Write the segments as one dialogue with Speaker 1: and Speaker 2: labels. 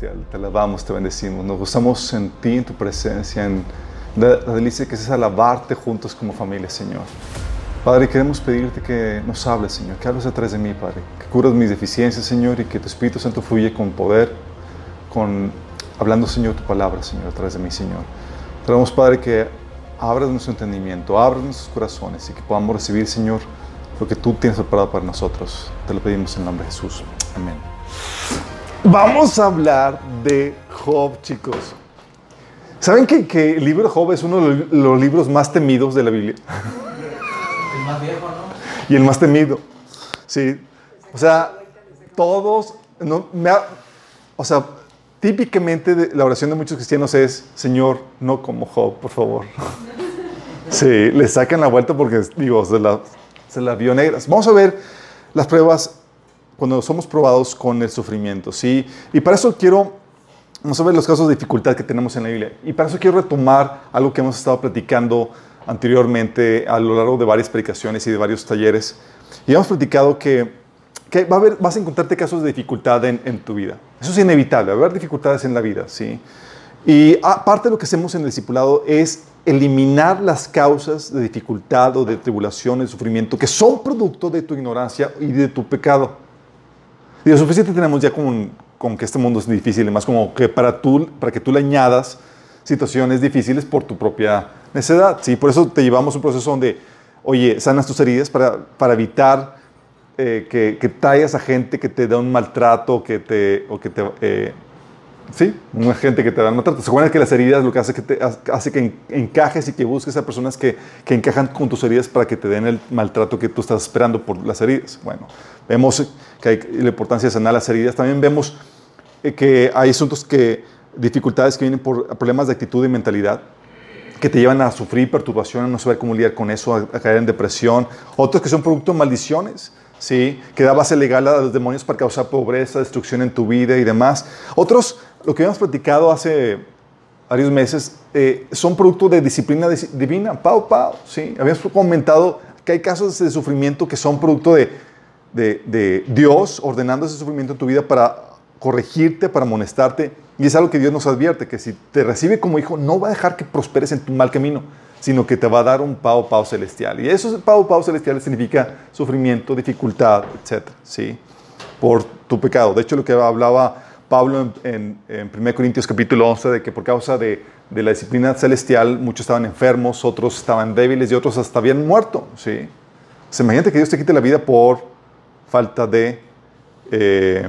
Speaker 1: Celestial, te alabamos, te bendecimos. Nos gozamos en ti, en tu presencia, en la, la delicia que es alabarte juntos como familia, Señor. Padre, queremos pedirte que nos hables, Señor, que hables a través de mí, Padre, que curas mis deficiencias, Señor, y que tu Espíritu Santo fluye con poder, con hablando, Señor, tu palabra, Señor, a través de mí, Señor. Queremos, Padre, que abras nuestro entendimiento, abras nuestros corazones y que podamos recibir, Señor, lo que tú tienes preparado para nosotros. Te lo pedimos en el nombre de Jesús. Amén. Vamos a hablar de Job, chicos. ¿Saben que, que el libro de Job es uno de los- libros más temidos de la Biblia?
Speaker 2: El más viejo, ¿no?
Speaker 1: Y el más temido. Sí. O sea, todos. No, me ha- o sea, típicamente de- la oración de muchos cristianos es: Señor, no como Job, por favor. Sí, le sacan la vuelta porque, digo, se la, se la vio negras. Vamos a ver las pruebas cuando somos probados con el sufrimiento, ¿sí? Y para eso quiero, vamos a ver los casos de dificultad que tenemos en la Biblia. Y para eso quiero retomar algo que hemos estado platicando anteriormente a lo largo de varias predicaciones y de varios talleres. Y hemos platicado que, que va a haber, vas a encontrarte casos de dificultad en, en tu vida. Eso es inevitable, va a haber dificultades en la vida, ¿sí? Y aparte de lo que hacemos en el discipulado es eliminar las causas de dificultad o de tribulación, de sufrimiento, que son producto de tu ignorancia y de tu pecado. Lo suficiente tenemos ya con, con que este mundo es difícil, y más como que para, tú, para que tú le añadas situaciones difíciles por tu propia necedad. ¿sí? Por eso te llevamos un proceso donde, oye, sanas tus heridas para, para evitar eh, que, que traigas a gente que te da un maltrato que te, o que te... eh, Sí, una gente que te da maltrato. ¿Se acuerdan que las heridas lo que hace que, te, hace que en- encajes y que busques a personas que, que encajan con tus heridas para que te den el maltrato que tú estás esperando por las heridas? Bueno, vemos que hay la importancia de sanar las heridas. También vemos eh, que hay asuntos que, dificultades que vienen por problemas de actitud y mentalidad que te llevan a sufrir perturbación, no saber cómo lidiar con eso, a, caer en depresión. Otros que son producto de maldiciones, ¿sí? que da base legal a los demonios para causar pobreza, destrucción en tu vida y demás. Otros, lo que habíamos platicado hace varios meses, eh, son producto de disciplina dis- divina, pau, pau, ¿sí? Habíamos comentado que hay casos de sufrimiento que son producto de, de, Dios ordenando ese sufrimiento en tu vida para corregirte, para amonestarte. Y es algo que Dios nos advierte, que si te recibe como hijo, no va a dejar que prosperes en tu mal camino, sino que te va a dar un pau, pau celestial. Y eso, pau, pau celestial significa sufrimiento, dificultad, etc. ¿sí? Por tu pecado. De hecho, lo que hablaba Pablo en, en, en 1 Corintios capítulo 11, de que por causa de, de la disciplina celestial, muchos estaban enfermos, otros estaban débiles y otros hasta habían muerto. ¿sí? Imagínate que Dios te quite la vida por falta de, eh,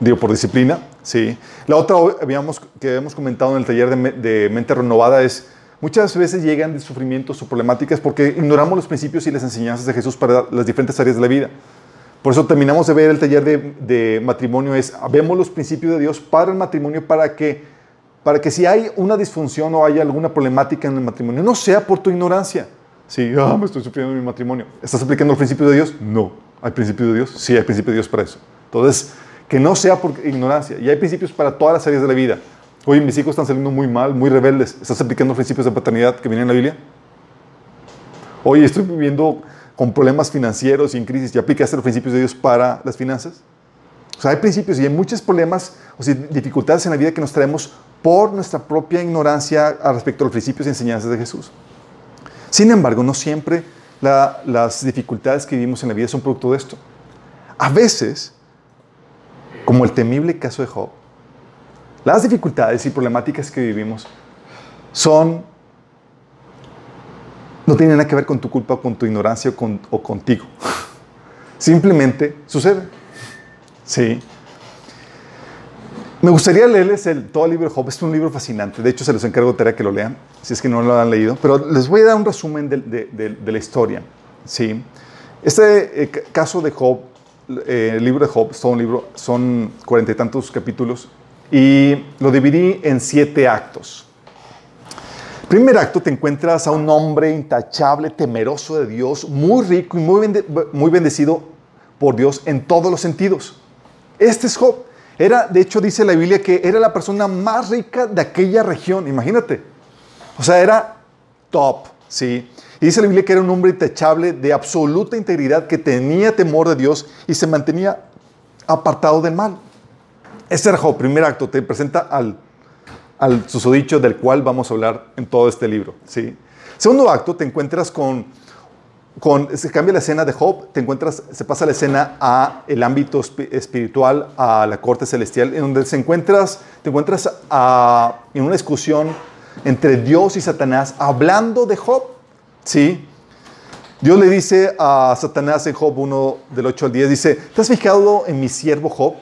Speaker 1: digo, por disciplina. ¿sí? La otra habíamos, que habíamos comentado en el taller de, me- de mente renovada es, muchas veces llegan de sufrimientos o problemáticas porque ignoramos los principios y las enseñanzas de Jesús para las diferentes áreas de la vida. Por eso terminamos de ver el taller de, de matrimonio, es, vemos los principios de Dios para el matrimonio para que, para que si hay una disfunción o hay alguna problemática en el matrimonio, no sea por tu ignorancia. Sí, ah, me estoy sufriendo en mi matrimonio. ¿Estás aplicando el principio de Dios? No. ¿Hay principio de Dios? Sí, hay principio de Dios para eso. Entonces, que no sea por ignorancia. Y hay principios para todas las áreas de la vida. Oye, mis hijos están saliendo muy mal, muy rebeldes. ¿Estás aplicando principios de paternidad que vienen en la Biblia? Oye, estoy viviendo con problemas financieros y en crisis. ¿Ya aplicaste los principios de Dios para las finanzas? O sea, hay principios y hay muchos problemas o sea, dificultades en la vida que nos traemos por nuestra propia ignorancia al respecto a los principios y enseñanzas de Jesús. Sin embargo, no siempre la- las dificultades que vivimos en la vida son producto de esto. A veces, como el temible caso de Job, las dificultades y problemáticas que vivimos son no tienen nada que ver con tu culpa, con tu ignorancia o, o contigo. Simplemente sucede. Sí. Me gustaría leerles el, todo el libro de Job. Es un libro fascinante. De hecho, se los encargo de tarea que lo lean, si es que no lo han leído. Pero les voy a dar un resumen de, la historia. Sí. Este eh, ca- caso de Job, eh, el libro de Job, es todo un libro, son cuarenta y tantos capítulos. Y lo dividí en siete actos. Primer acto te encuentras a un hombre intachable, temeroso de Dios, muy rico y muy, muy bendecido por Dios en todos los sentidos. Este es Job. Era, de hecho, dice la Biblia que era la persona más rica de aquella región. Imagínate. O sea, era top, ¿sí? Y dice la Biblia que era un hombre intachable de absoluta integridad, que tenía temor de Dios y se mantenía apartado del mal. Este era Job, primer acto, te presenta al, al susodicho del cual vamos a hablar en todo este libro. ¿sí? Segundo acto, te encuentras con, con, se cambia la escena de Job, te encuentras, se pasa la escena a el ámbito espi- espiritual, a la corte celestial, en donde se encuentras, te encuentras a- en una discusión entre Dios y Satanás, hablando de Job. ¿sí? Dios le dice a Satanás en Job 1 del 8 al 10, dice, ¿te has fijado en mi siervo Job?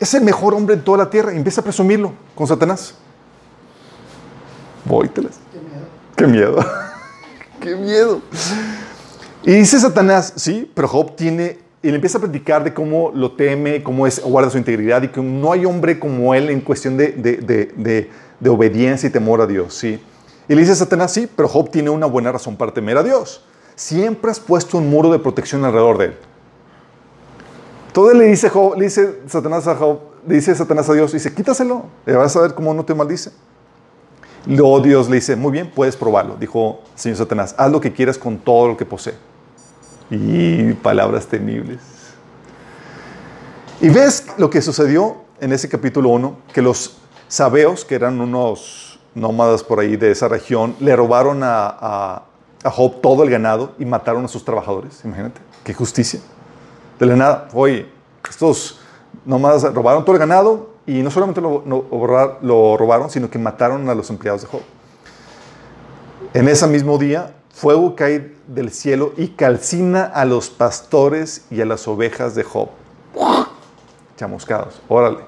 Speaker 1: Es el mejor hombre en toda la tierra. Y empieza a presumirlo con Satanás. Vóyteles. Qué miedo. Qué miedo. Y dice Satanás, sí, pero Job tiene, y le empieza a platicar de cómo lo teme, cómo es, guarda su integridad y que no hay hombre como él en cuestión de, de- de- de- obediencia y temor a Dios, sí. Y le dice Satanás, sí, pero Job tiene una buena razón para temer a Dios. Siempre has puesto un muro de protección alrededor de él. Todo le dice, Job, le dice Satanás a Job, le dice Satanás a Dios, dice, quítaselo, y vas a ver cómo no te maldice. Luego Dios le dice, muy bien, puedes probarlo. Dijo el Señor Satanás, haz lo que quieras con todo lo que posee. Y palabras temibles. Y ves lo que sucedió en ese capítulo 1, que los sabeos, que eran unos nómadas por ahí de esa región, le robaron a, Job todo el ganado y mataron a sus trabajadores. Imagínate, qué justicia. De la nada, oye, estos nómadas robaron todo el ganado y no solamente lo robaron, sino que mataron a los empleados de Job. En ese mismo día, fuego cae del cielo y calcina a los pastores y a las ovejas de Job. Chamuscados, órale.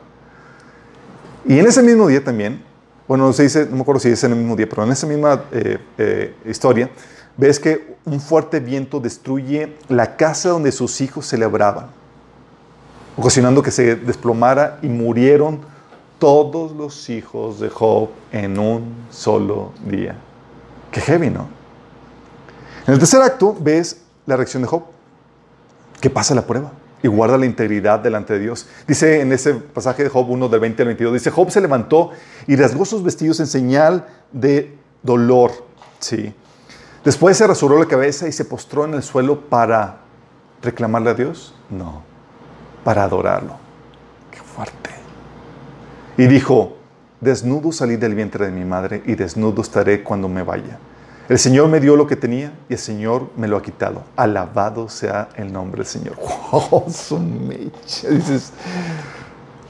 Speaker 1: Y en ese mismo día también, bueno, no se dice, no me acuerdo si es en el mismo día, pero en esa misma eh, eh, historia, ves que un fuerte viento destruye la casa donde sus hijos celebraban, ocasionando que se desplomara y murieron todos los hijos de Job en un solo día. Qué heavy, ¿no? En el tercer acto ves la reacción de Job, que pasa la prueba y guarda la integridad delante de Dios. Dice en ese pasaje de Job 1 del 20 al 22, dice, Job se levantó y rasgó sus vestidos en señal de dolor. Sí. Después se rasuró la cabeza y se postró en el suelo para reclamarle a Dios. No, para adorarlo. Qué fuerte. Y dijo, desnudo salí del vientre de mi madre y desnudo estaré cuando me vaya. El Señor me dio lo que tenía y el Señor me lo ha quitado. Alabado sea el nombre del Señor. ¡Wow! Su mecha. Dices,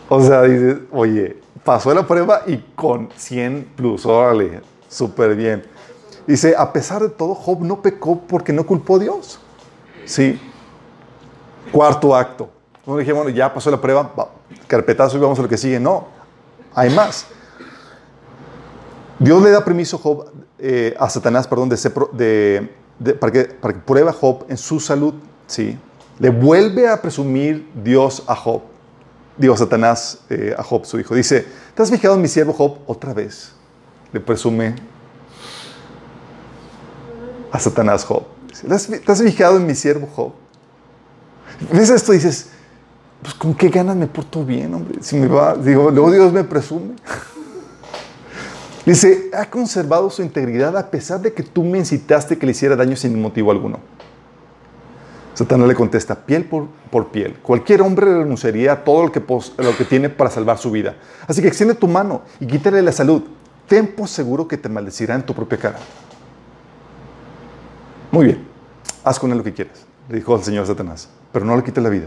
Speaker 1: o sea, dices, oye, pasó la prueba y con 100 plus, órale, súper bien. Dice, a pesar de todo, Job no pecó porque no culpó a Dios. Sí. Cuarto acto. Dije, bueno, ya pasó la prueba, carpetazo y vamos a lo que sigue. No, hay más. Dios le da permiso a Job, eh, a Satanás, perdón, de de- de- para, que, para que pruebe a Job en su salud. ¿sí? Le vuelve a presumir Dios a Job. Digo, Satanás eh, a Job, su hijo. Dice, ¿te has fijado en mi siervo Job otra vez? Le presume a Satanás Job. ¿Te has, te has fijado en mi siervo Job? ¿Ves esto? Dices, pues con qué ganas me porto bien, hombre. Si me va, digo, luego Dios me presume. Dice, ha conservado su integridad a pesar de que tú me incitaste que le hiciera daño sin motivo alguno. Satanás le contesta, piel por, piel. Cualquier hombre renunciaría a todo lo que, tiene para salvar su vida. Así que extiende tu mano y quítale la salud. Ten por seguro que te maldecirá en tu propia cara. Muy bien, haz con él lo que quieras, le dijo al Señor Satanás, pero no le quites la vida.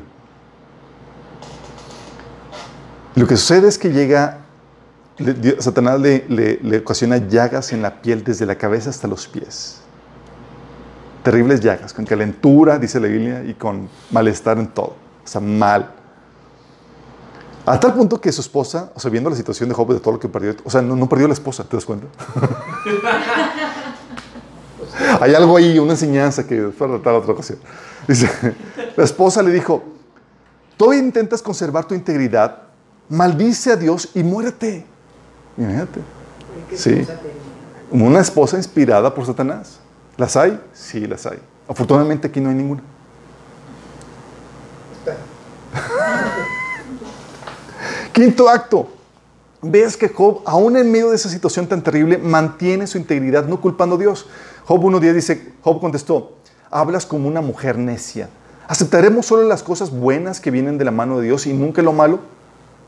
Speaker 1: Lo que sucede es que llega, Satanás le, le- le ocasiona llagas en la piel desde la cabeza hasta los pies. Terribles llagas, con calentura, dice la Biblia, y con malestar en todo. O sea, mal. A tal punto que su esposa, o sea, viendo la situación de Job, de todo lo que perdió, o sea, no, no perdió la esposa, ¿te das cuenta? Hay algo ahí, una enseñanza que después tratar otra ocasión. Dice, la esposa le dijo, tú intentas conservar tu integridad, maldice a Dios y muérete. Imagínate. Sí. Una esposa inspirada por Satanás. ¿Las hay? Sí, las hay. Afortunadamente aquí no hay ninguna. Quinto acto. Ves que Job, aún en medio de esa situación tan terrible, mantiene su integridad, no culpando a Dios. Job 1.10 dice, Job contestó, hablas como una mujer necia. ¿Aceptaremos solo las cosas buenas que vienen de la mano de Dios y nunca lo malo?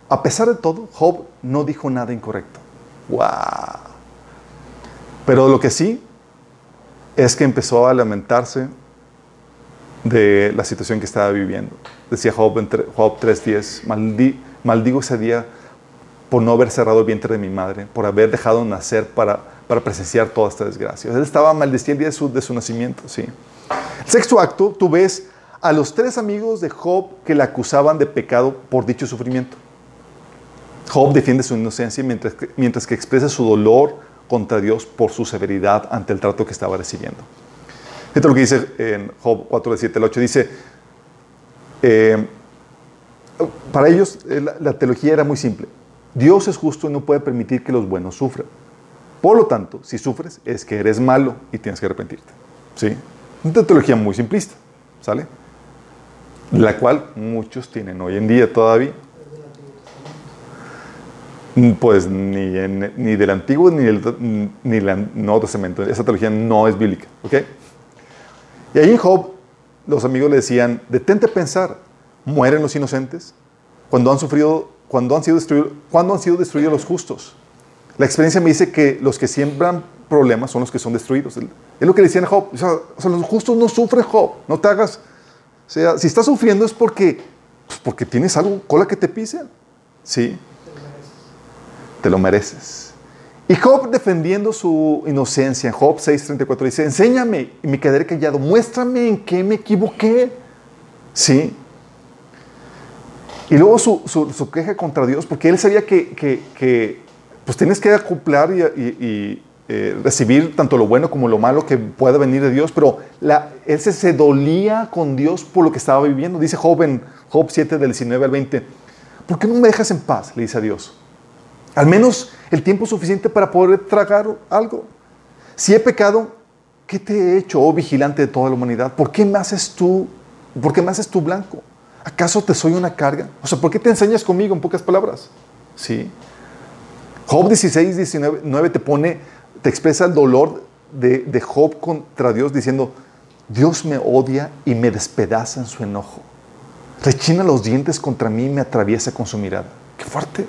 Speaker 1: A pesar de todo, Job no dijo nada incorrecto. ¡Wow! Pero lo que sí es que empezó a lamentarse de la situación que estaba viviendo. Decía Job, Job 3.10, "Maldi- maldigo ese día por no haber cerrado el vientre de mi madre, por haber dejado nacer para, para presenciar toda esta desgracia. Él estaba maldiciendo el día de su, de su nacimiento, sí. El sexto acto, tú ves a los tres amigos de Job que le acusaban de pecado por dicho sufrimiento. Job defiende su inocencia mientras que, mientras que expresa su dolor contra Dios por su severidad ante el trato que estaba recibiendo. Esto es lo que dice en Job 4, de 7 al 8. Dice, eh, para ellos eh, la, la teología era muy simple. Dios es justo y no puede permitir que los buenos sufran. Por lo tanto, si sufres es que eres malo y tienes que arrepentirte. ¿Sí? Una teología muy simplista, ¿sale? La cual muchos tienen hoy en día todavía. Pues ni, en- ni del Antiguo ni del ni del Nuevo Testamento. Esa teología no es bíblica. ¿Ok? Y ahí en Job, los amigos le decían: detente a pensar, mueren los inocentes cuando han sufrido, cuando han sido destruidos, cuando han sido destruidos los justos. La experiencia me dice que los que siembran problemas son los que son destruidos. Es lo que le decían a Job. O sea, o sea, los justos no sufren, Job. No te hagas. O sea, si estás sufriendo es porque, pues porque tienes algo, cola que te pisen. Sí. Te lo mereces. Y Job defendiendo su inocencia, en Job 6:34 dice, enséñame y me quedaré callado, muéstrame en qué me equivoqué. Sí. Y luego su, su- queja contra Dios, porque él sabía que, que- pues tienes que acoplar y, eh, recibir tanto lo bueno como lo malo que pueda venir de Dios, pero él se, se dolía con Dios por lo que estaba viviendo. Dice Job en Job 7 del 19 al 20, ¿por qué no me dejas en paz? Le dice a Dios. Al menos el tiempo suficiente para poder tragar algo. Si he pecado, ¿qué te he hecho, oh vigilante de toda la humanidad? ¿Por qué me haces tú, por qué me haces tú blanco? ¿Acaso te soy una carga? O sea, ¿por qué te enseñas conmigo en pocas palabras? Sí. Job 16, 19 9 te pone, te expresa el dolor de, de Job contra Dios diciendo, Dios me odia y me despedaza en su enojo. Rechina los dientes contra mí y me atraviesa con su mirada. ¡Qué fuerte!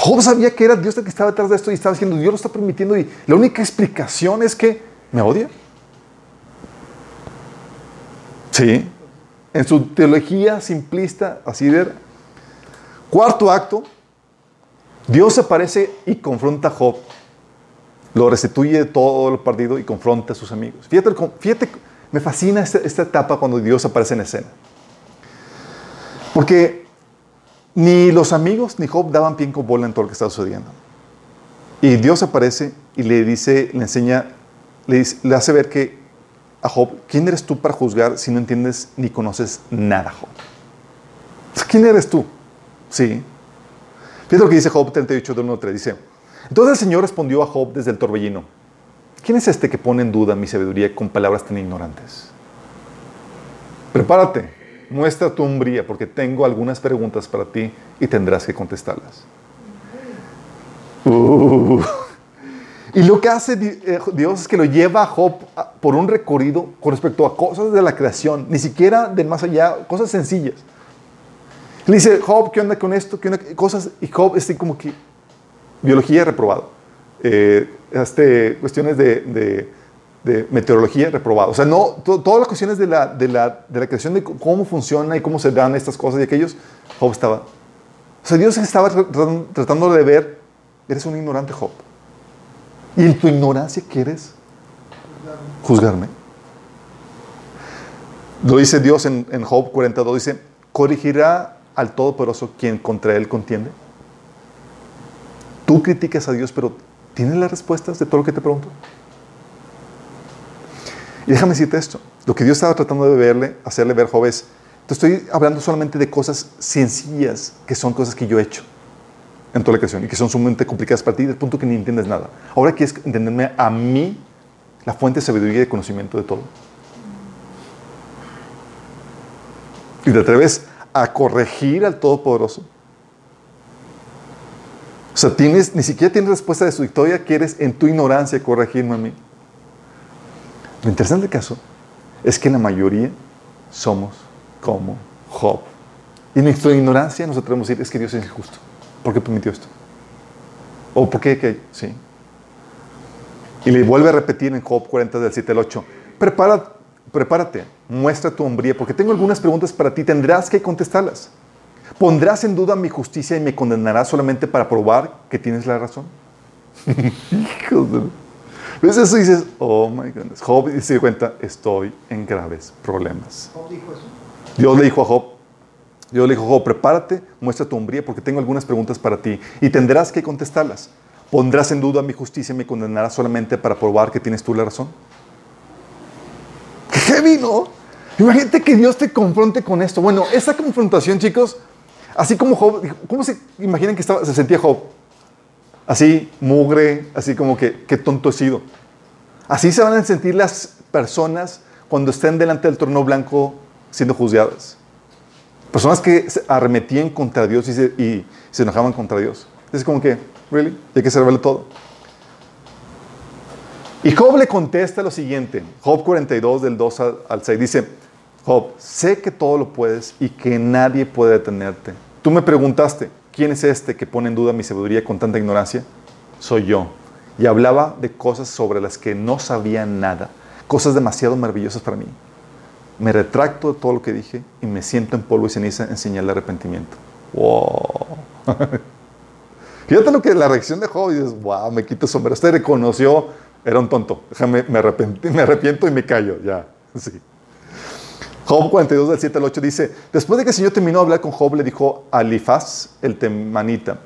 Speaker 1: Job sabía que era Dios el que estaba detrás de esto y estaba diciendo, Dios lo está permitiendo y la única explicación es que me odia. Sí, en su teología simplista, así era. Cuarto acto, Dios aparece y confronta a Job. Lo restituye de todo lo perdido y confronta a sus amigos. Fíjate, fíjate me fascina esta, esta etapa cuando Dios aparece en escena. Porque ni los amigos ni Job daban pie con bola en todo lo que estaba sucediendo. Y Dios aparece y le dice, le enseña, le, hace ver que a Job, ¿quién eres tú para juzgar si no entiendes ni conoces nada, Job? ¿Quién eres tú? Sí. Fíjate lo que dice Job 38, del 1 al 3. Dice, entonces el Señor respondió a Job desde el torbellino, ¿quién es este que pone en duda mi sabiduría con palabras tan ignorantes? Prepárate, muestra tu hombría, porque tengo algunas preguntas para ti y tendrás que contestarlas. Uh. Y lo que hace eh, Dios es que lo lleva a Job por un recorrido con respecto a cosas de la creación, ni siquiera de más allá, cosas sencillas. Le dice, Job, ¿qué onda con esto? ¿Qué onda? Cosas, y Job está como que biología reprobado. Eh, este, cuestiones de, meteorología reprobado. O sea, no, todas las cuestiones de la, de, la, de la creación, de cómo funciona y cómo se dan estas cosas y aquellos, Job estaba. O sea, Dios estaba tratando de ver, eres un ignorante, Job. Y en tu ignorancia quieres juzgarme. Lo dice Dios en, en Job 42, dice, corregirá al Todopoderoso quien contra él contiende. Tú criticas a Dios, pero ¿tienes las respuestas de todo lo que te pregunto? Y déjame decirte esto. Lo que Dios estaba tratando de verle, hacerle ver, Job, te estoy hablando solamente de cosas sencillas, que son cosas que yo he hecho en toda la creación y que son sumamente complicadas para ti, del punto que ni entiendes nada. Ahora quieres entenderme a mí, la fuente de sabiduría y de conocimiento de todo. Y te atreves a corregir al Todopoderoso. O sea, tienes, ni siquiera tienes respuesta de su victoria, quieres en tu ignorancia corregirme a mí. Lo interesante caso es que la mayoría somos como Job. Y en nuestra ignorancia nos atrevemos a decir, es que Dios es injusto. ¿Por qué permitió esto? ¿O por qué? Que, sí. Y le vuelve a repetir en Job 40 del 7 al 8. Prepara, prepárate, muestra tu hombría, porque tengo algunas preguntas para ti, tendrás que contestarlas. ¿Pondrás en duda mi justicia y me condenarás solamente para probar que tienes la razón? Hijos de... ¿Ves eso y dices, oh my goodness. Job se dio cuenta, estoy en graves problemas. ¿Job dijo eso? Dios le dijo a Job, Dios le dijo, Job, prepárate, muestra tu hombría, porque tengo algunas preguntas para ti y tendrás que contestarlas. ¿Pondrás en duda mi justicia y me condenarás solamente para probar que tienes tú la razón? ¡Qué heavy, no! Imagínate que Dios te confronte con esto. Bueno, esa confrontación, chicos, así como Job, ¿cómo se imaginan que estaba, se sentía Job? Así, mugre, así como que, qué tonto he sido. Así se van a sentir las personas cuando estén delante del trono blanco siendo juzgadas. Personas que se arremetían contra Dios y se, enojaban contra Dios. Es como que, ¿really? Hay que salvarle todo. Y Job le contesta lo siguiente, Job 42 del 2 al 6, dice, Job, sé que todo lo puedes y que nadie puede detenerte. Tú me preguntaste, ¿quién es este que pone en duda mi sabiduría con tanta ignorancia? Soy yo. Y hablaba de cosas sobre las que no sabía nada, cosas demasiado maravillosas para mí me retracto de todo lo que dije y me siento en polvo y ceniza en señal de arrepentimiento. ¡Wow! Fíjate lo que la reacción de Job y wow, me quito el sombrero. Este reconoció, era un tonto. Déjame, me, me arrepiento y me callo, ya. Sí. Job 42, del 7 al 8 dice, después de que el Señor terminó de hablar con Job, le dijo a Elifaz, el temanita,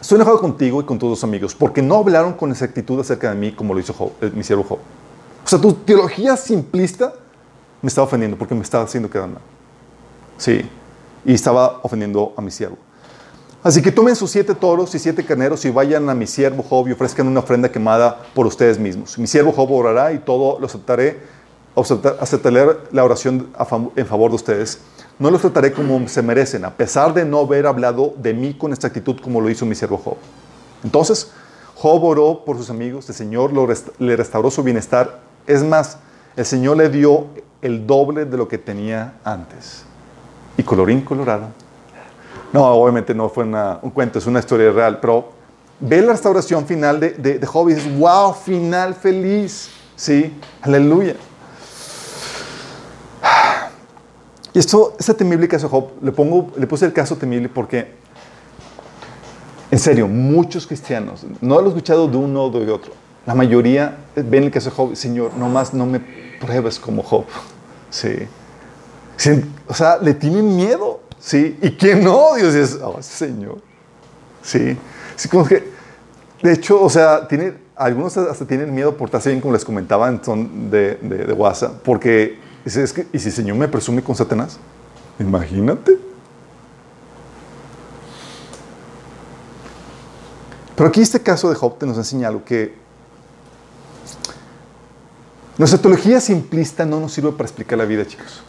Speaker 1: estoy enojado contigo y con todos tus amigos, porque no hablaron con exactitud acerca de mí como lo hizo Job, eh, mi siervo Job. O sea, tu teología simplista me estaba ofendiendo porque me estaba haciendo quedar mal. Sí, y estaba ofendiendo a mi siervo. Así que tomen sus siete toros y siete carneros y vayan a mi siervo Job y ofrezcan una ofrenda quemada por ustedes mismos. Mi siervo Job orará y todo lo aceptaré, aceptaré la oración en favor de ustedes. No los trataré como se merecen, a pesar de no haber hablado de mí con esta actitud como lo hizo mi siervo Job. Entonces, Job oró por sus amigos, el Señor le restauró su bienestar. Es más, el Señor le dio el doble de lo que tenía antes. Y colorín colorado. No, obviamente no fue un cuento, es una historia real, pero ve la restauración final de, de, Job y dices, wow, final feliz. Sí, aleluya. Y esto, este temible caso de Job, le, pongo, le puse el caso temible porque, en serio, muchos cristianos, no lo he escuchado de uno o de otro, la mayoría ven el caso de Job, Señor, nomás no me pruebes como Job. Sí. O sea, le tienen miedo. Sí. ¿Y quién no? Dios dice, oh, Señor. Sí. Sí, como que, de hecho, o sea, tiene, algunos hasta tienen miedo por estar bien, como les comentaba en son de, de, WhatsApp, porque ¿y si el Señor me presume con Satanás? Imagínate. Pero aquí este caso de Job te nos enseña algo que nuestra teología simplista no nos sirve para explicar la vida, chicos.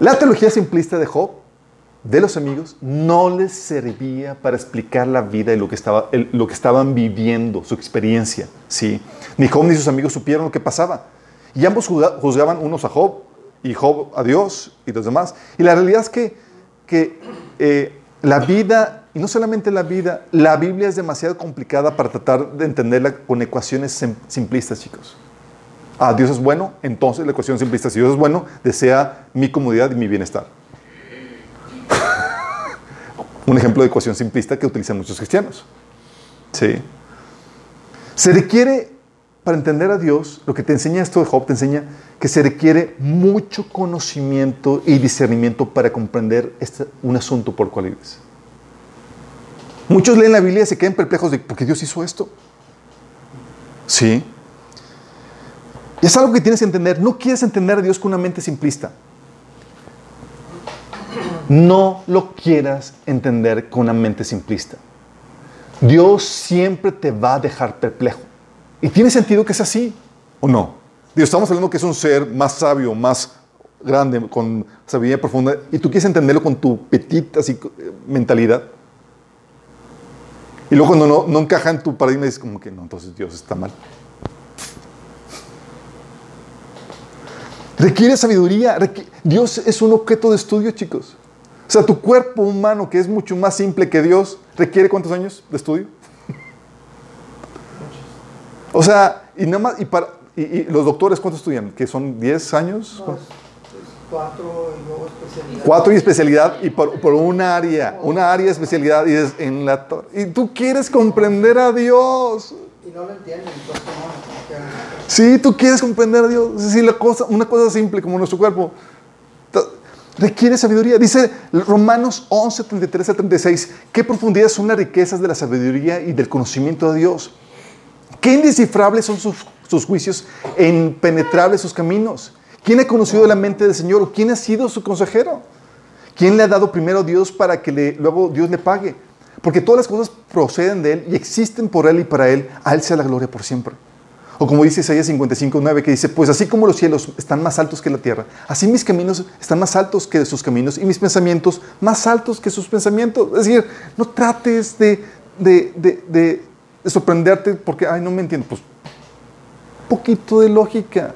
Speaker 1: La teología simplista de Job, de los amigos, no les servía para explicar la vida y lo que estaban viviendo, su experiencia. ¿sí? Ni Job ni sus amigos supieron lo que pasaba. Y ambos juzga- juzgaban unos a Job y Job a Dios y los demás. Y la realidad es que, que eh, la vida, y no solamente la vida, la Biblia es demasiado complicada para tratar de entenderla con ecuaciones sim- simplistas, chicos. Ah, Dios es bueno, entonces la ecuación simplista, si Dios es bueno, desea mi comodidad y mi bienestar. Un ejemplo de ecuación simplista que utilizan muchos cristianos. Sí. Se requiere, para entender a Dios, lo que te enseña esto de Job, te enseña que se requiere mucho conocimiento y discernimiento para comprender este- un asunto por cual vives. Muchos leen la Biblia y se quedan perplejos de por qué Dios hizo esto. Sí. Y es algo que tienes que entender. No quieres entender a Dios con una mente simplista. No lo quieras entender con una mente simplista. Dios siempre te va a dejar perplejo. Y tiene sentido que es así, ¿o no? Dios, estamos hablando que es un ser más sabio, más grande, con sabiduría profunda, y tú quieres entenderlo con tu petita así, mentalidad. Y luego cuando no, encaja en tu paradigma, dices como que no, entonces Dios está mal. Requiere sabiduría. Dios es un objeto de estudio, chicos. O sea, tu cuerpo humano, que es mucho más simple que Dios, requiere cuántos años de estudio? O sea, y nada más, y, para, y, y los doctores, ¿cuánto estudian? ¿Que son 10 años?
Speaker 3: No, cuatro y luego especialidad.
Speaker 1: Cuatro y especialidad, y por, por un área, una área de especialidad, y, es en la, y tú quieres comprender a Dios.
Speaker 3: Y no lo entienden, entonces no, no.
Speaker 1: Sí, tú quieres comprender a Dios. Es decir, la cosa, una cosa simple como nuestro cuerpo requiere sabiduría. Dice Romanos 11, 33 a 36, qué profundidad son las riquezas de la sabiduría y del conocimiento de Dios. Qué indescifrables son sus, sus juicios e impenetrables sus caminos. ¿Quién ha conocido la mente del Señor o quién ha sido su consejero? ¿Quién le ha dado primero a Dios para que luego Dios le pague? Porque todas las cosas proceden de Él y existen por Él y para Él. A Él sea la gloria por siempre. O como dice Isaías 55, 9, que dice, pues así como los cielos están más altos que la tierra, así mis caminos están más altos que sus caminos y mis pensamientos más altos que sus pensamientos. Es decir, no trates de, de- de- de sorprenderte porque, ay, no me entiendo. Pues, poquito de lógica.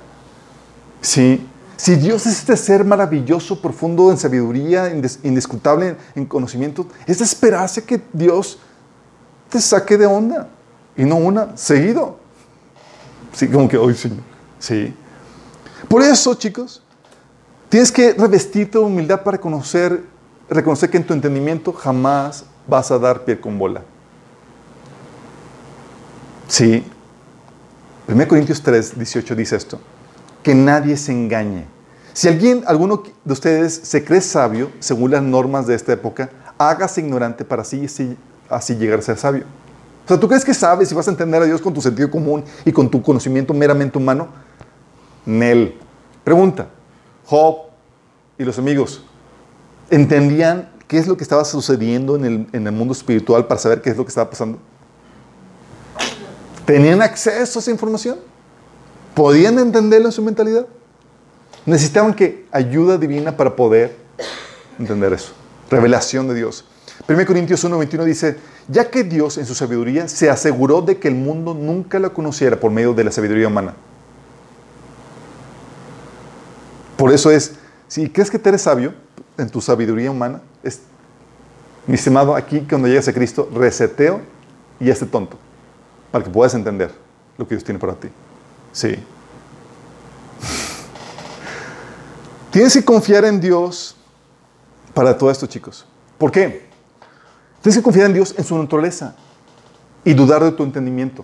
Speaker 1: Sí. Si Dios es este ser maravilloso, profundo en sabiduría, indiscutable en, en conocimiento, es de esperarse que Dios te saque de onda. Y no una, seguido. Sí, como que hoy, Señor. Sí. Por eso, chicos, tienes que revestirte de humildad para conocer, reconocer que en tu entendimiento jamás vas a dar pie con bola. Sí. 1 Corintios 3, 18 dice esto. Que nadie se engañe. Si alguien, alguno de ustedes se cree sabio, según las normas de esta época, hágase ignorante para así, así, llegar a ser sabio. O sea, ¿tú crees que sabes y vas a entender a Dios con tu sentido común y con tu conocimiento meramente humano? Nel. Pregunta. Job y los amigos, ¿entendían qué es lo que estaba sucediendo en el, en el mundo espiritual para saber qué es lo que estaba pasando? ¿Tenían acceso a esa información? ¿Podían entenderlo en su mentalidad? Necesitaban que ayuda divina para poder entender eso. Revelación de Dios. 1 Corintios 1:21 dice, ya que Dios en su sabiduría se aseguró de que el mundo nunca lo conociera por medio de la sabiduría humana. Por eso es, si crees que te eres sabio en tu sabiduría humana, es, mi estimado, aquí cuando llegas a Cristo, reseteo y hazte tonto, para que puedas entender lo que Dios tiene para ti. Sí. Tienes que confiar en Dios para todo esto, chicos. ¿Por qué? Tienes que confiar en Dios en su naturaleza y dudar de tu entendimiento.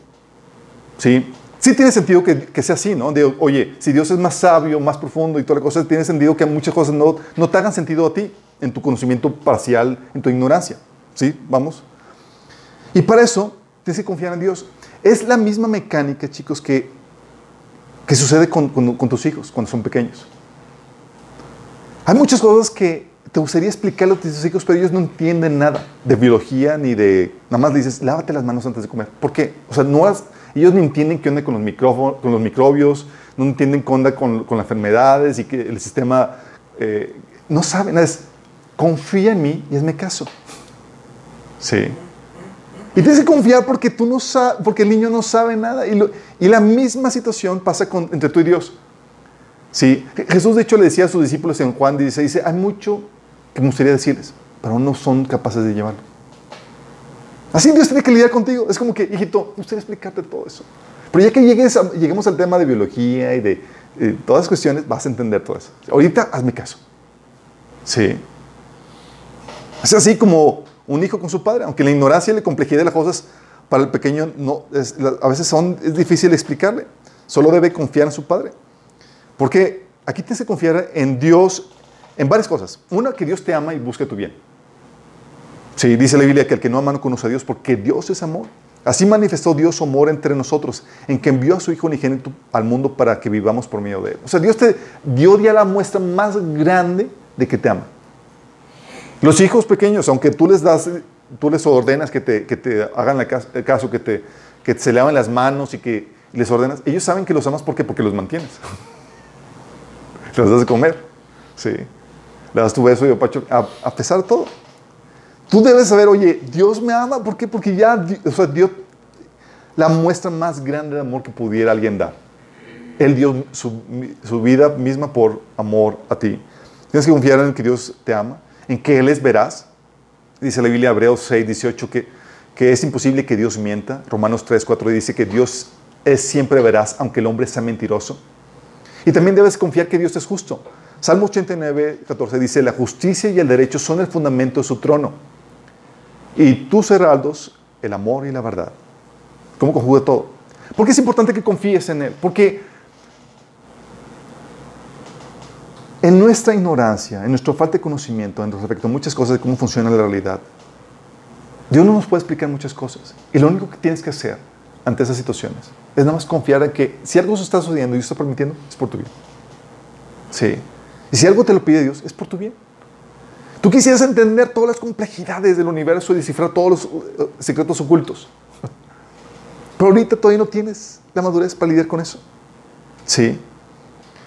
Speaker 1: ¿Sí? Sí tiene sentido que, que sea así, ¿no? De, oye, si Dios es más sabio, más profundo y toda la cosa, tiene sentido que muchas cosas no, no te hagan sentido a ti, en tu conocimiento parcial, en tu ignorancia. ¿Sí? Vamos. Y para eso tienes que confiar en Dios. Es la misma mecánica, chicos, que, que sucede con, con- tus hijos cuando son pequeños. Hay muchas cosas que te gustaría explicarle a tus hijos, pero ellos no entienden nada de biología ni de... Nada más le dices, lávate las manos antes de comer. ¿Por qué? O sea, no has- ellos no entienden qué onda con los, con los microbios, no entienden qué onda con, con las enfermedades y que el sistema... eh, no saben, es, confía en mí y hazme caso. Sí. Y tienes que confiar porque tú no porque el niño no sabe nada. Y, la misma situación pasa entre tú y Dios. Sí. Je- Jesús, de hecho, le decía a sus discípulos en Juan 16, dice, hay mucho que me gustaría decirles, pero no son capaces de llevarlo. Así Dios tiene que lidiar contigo. Es como que, hijito, me gustaría explicarte todo eso. Pero ya que llegues a- lleguemos al tema de biología y de eh, todas las cuestiones, vas a entender todo eso. Ahorita hazme caso. Sí. Es así como un hijo con su padre, aunque la ignorancia y la complejidad de las cosas para el pequeño a veces son, es difícil explicarle. Solo debe confiar en su padre. Porque aquí tienes que confiar en Dios en varias cosas. Una, que Dios te ama y busca tu bien. Sí, dice la Biblia que el que no ama no conoce a Dios porque Dios es amor. Así manifestó Dios su amor entre nosotros, en que envió a su Hijo unigénito al mundo para que vivamos por medio de Él. O sea, Dios te dio ya la muestra más grande de que te ama. Los hijos pequeños, aunque tú les das, tú les ordenas que te, que te hagan el caso, que, te, que se laven las manos y que les ordenas, ellos saben que los amas ¿por porque los mantienes. les das de comer. Sí. Le das tu beso y opacho, a, pesar de todo. Tú debes saber, oye, Dios me ama, ¿por qué? Porque ya, o sea, Dios, la muestra más grande de amor que pudiera alguien dar. Él dio su, su vida misma por amor a ti. Tienes que confiar en que Dios te ama, en que Él es veraz. Dice la Biblia, Hebreos 6, 18, que, que es imposible que Dios mienta. Romanos 3, 4 dice que Dios es siempre veraz, aunque el hombre sea mentiroso. Y también debes confiar que Dios es justo. Salmo 89, 14 dice, la justicia y el derecho son el fundamento de su trono. Y tus heraldos, el amor y la verdad. ¿Cómo conjuga todo? Porque es importante que confíes en Él. Porque en nuestra ignorancia, en nuestra falta de conocimiento en respecto a muchas cosas de cómo funciona la realidad, Dios no nos puede explicar muchas cosas. Y lo único que tienes que hacer ante esas situaciones es nada más confiar en que si algo se está sucediendo y Dios está permitiendo, es por tu bien. Sí. Y si algo te lo pide Dios, es por tu bien. Tú quisieras entender todas las complejidades del universo y descifrar todos los uh, secretos ocultos. Pero ahorita todavía no tienes la madurez para lidiar con eso. Sí.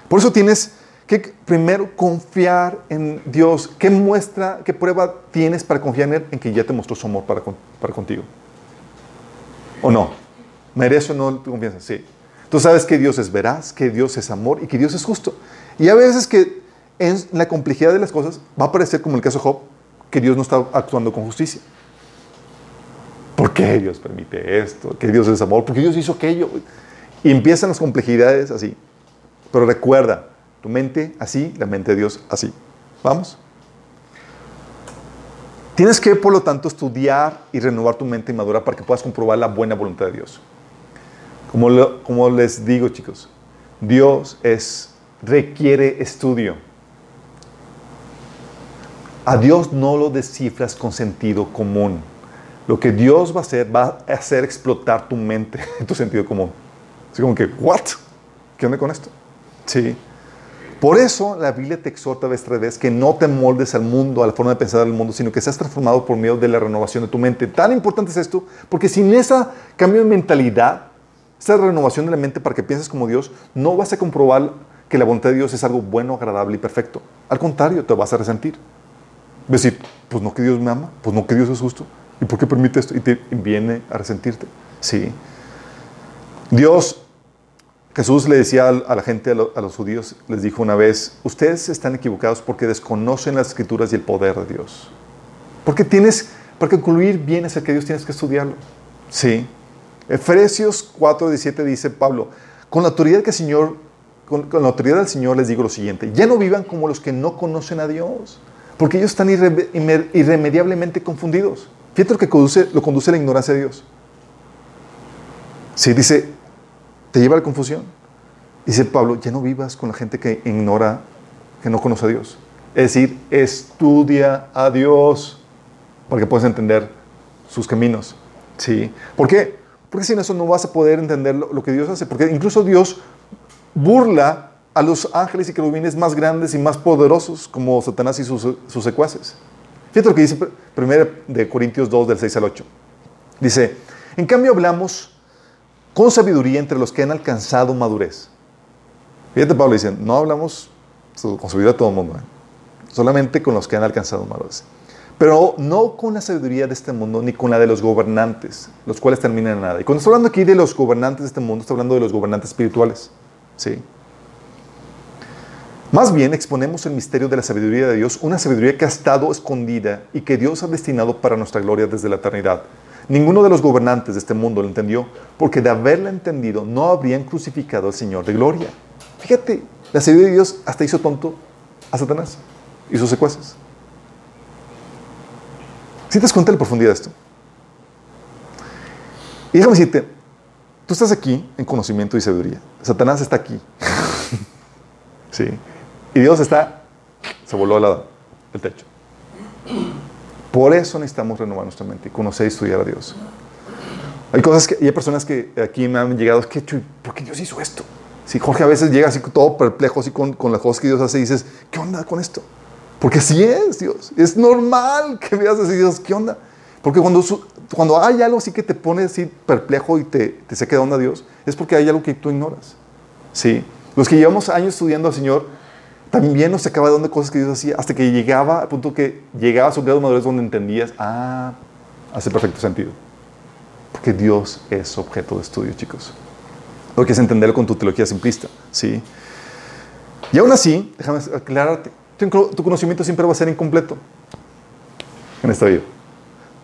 Speaker 1: Por eso tienes que primero confiar en Dios. ¿Qué muestra, qué prueba tienes para confiar en Él? En que ya te mostró su amor para, para contigo. ¿O no? ¿Merece o no tu confianza? Sí. Tú sabes que Dios es veraz, que Dios es amor y que Dios es justo. Y a veces que en la complejidad de las cosas va a parecer como el caso de Job, que Dios no está actuando con justicia. ¿Por qué Dios permite esto? ¿Que Dios es amor? ¿Por qué Dios hizo aquello? Y empiezan las complejidades así. Pero recuerda, tu mente así, la mente de Dios así. ¿Vamos? Tienes que, por lo tanto, estudiar y renovar tu mente madura para que puedas comprobar la buena voluntad de Dios. Como, lo- como les digo, chicos, Dios es, requiere estudio. A Dios no lo descifras con sentido común. Lo que Dios va a hacer va a hacer explotar tu mente, tu sentido común. Así como que, ¿what? ¿Qué onda con esto? Sí. Por eso la Biblia te exhorta vez tras vez que no te moldes al mundo, a la forma de pensar del mundo, sino que seas transformado por medio de la renovación de tu mente. Tan importante es esto, porque sin ese cambio de mentalidad, esa renovación de la mente para que pienses como Dios, no vas a comprobar que la voluntad de Dios es algo bueno, agradable y perfecto. Al contrario, te vas a resentir. Decir, pues no que Dios me ama, pues no que Dios es justo. ¿Y por qué permite esto? Y te viene a resentirte. Sí. Dios Jesús le decía a la gente, a, lo- a los judíos, les dijo una vez, ustedes están equivocados porque desconocen las escrituras y el poder de Dios. Porque tienes, para concluir bien acerca de Dios tienes que estudiarlo. Sí. Efesios 4, 17 dice Pablo, con la autoridad que el Señor, con, la autoridad del Señor les digo lo siguiente, ya no vivan como los que no conocen a Dios, porque ellos están irremediablemente confundidos. Fíjate lo que conduce, lo conduce la ignorancia de Dios. Sí, dice, te lleva a la confusión. Dice Pablo, ya no vivas con la gente que ignora, que no conoce a Dios. Es decir, estudia a Dios para que puedas entender sus caminos. ¿Sí? ¿Por qué? Porque sin eso no vas a poder entender lo, lo que Dios hace. Porque incluso Dios burla a los ángeles y querubines más grandes y más poderosos como Satanás y sus, sus secuaces. Fíjate lo que dice 1 de Corintios 2 del 6 al 8. Dice, en cambio hablamos con sabiduría entre los que han alcanzado madurez. Fíjate, Pablo dice, no hablamos con sabiduría a todo el mundo. ¿eh? solamente con los que han alcanzado madurez. Pero no con la sabiduría de este mundo ni con la de los gobernantes, los cuales terminan en nada. Y cuando estoy hablando aquí de los gobernantes de este mundo, estoy hablando de los gobernantes espirituales. ¿sí? Más bien exponemos el misterio de la sabiduría de Dios, una sabiduría que ha estado escondida y que Dios ha destinado para nuestra gloria desde la eternidad. Ninguno de los gobernantes de este mundo lo entendió, porque de haberla entendido no habrían crucificado al Señor de gloria. Fíjate, la sabiduría de Dios hasta hizo tonto a Satanás y sus secuaces. ¿Sí te das cuenta de la profundidad de esto? Y déjame decirte, tú estás aquí en conocimiento y sabiduría. Satanás está aquí. sí. Y Dios está, se voló al el techo. Por eso necesitamos renovar nuestra mente conocer y estudiar a Dios. Hay cosas que, y hay personas que aquí me han llegado, es que, ¿por qué Dios hizo esto? Si Jorge a veces llega así todo perplejo, así con, con las cosas que Dios hace y dices, ¿qué onda con esto? Porque así es, Dios. Es normal que veas así, Dios, ¿qué onda? Porque cuando, cuando hay algo así que te pone así perplejo y te, te se queda onda Dios, es porque hay algo que tú ignoras. ¿Sí? Los que llevamos años estudiando al Señor, también nos acaba dónde cosas que Dios hacía, hasta que llegaba al punto que llegaba a su grado de madurez donde entendías, ah, hace perfecto sentido. Porque Dios es objeto de estudio, chicos. Lo que es entenderlo con tu teología simplista, ¿sí? Y aún así, déjame aclararte, tu conocimiento siempre va a ser incompleto en esta vida.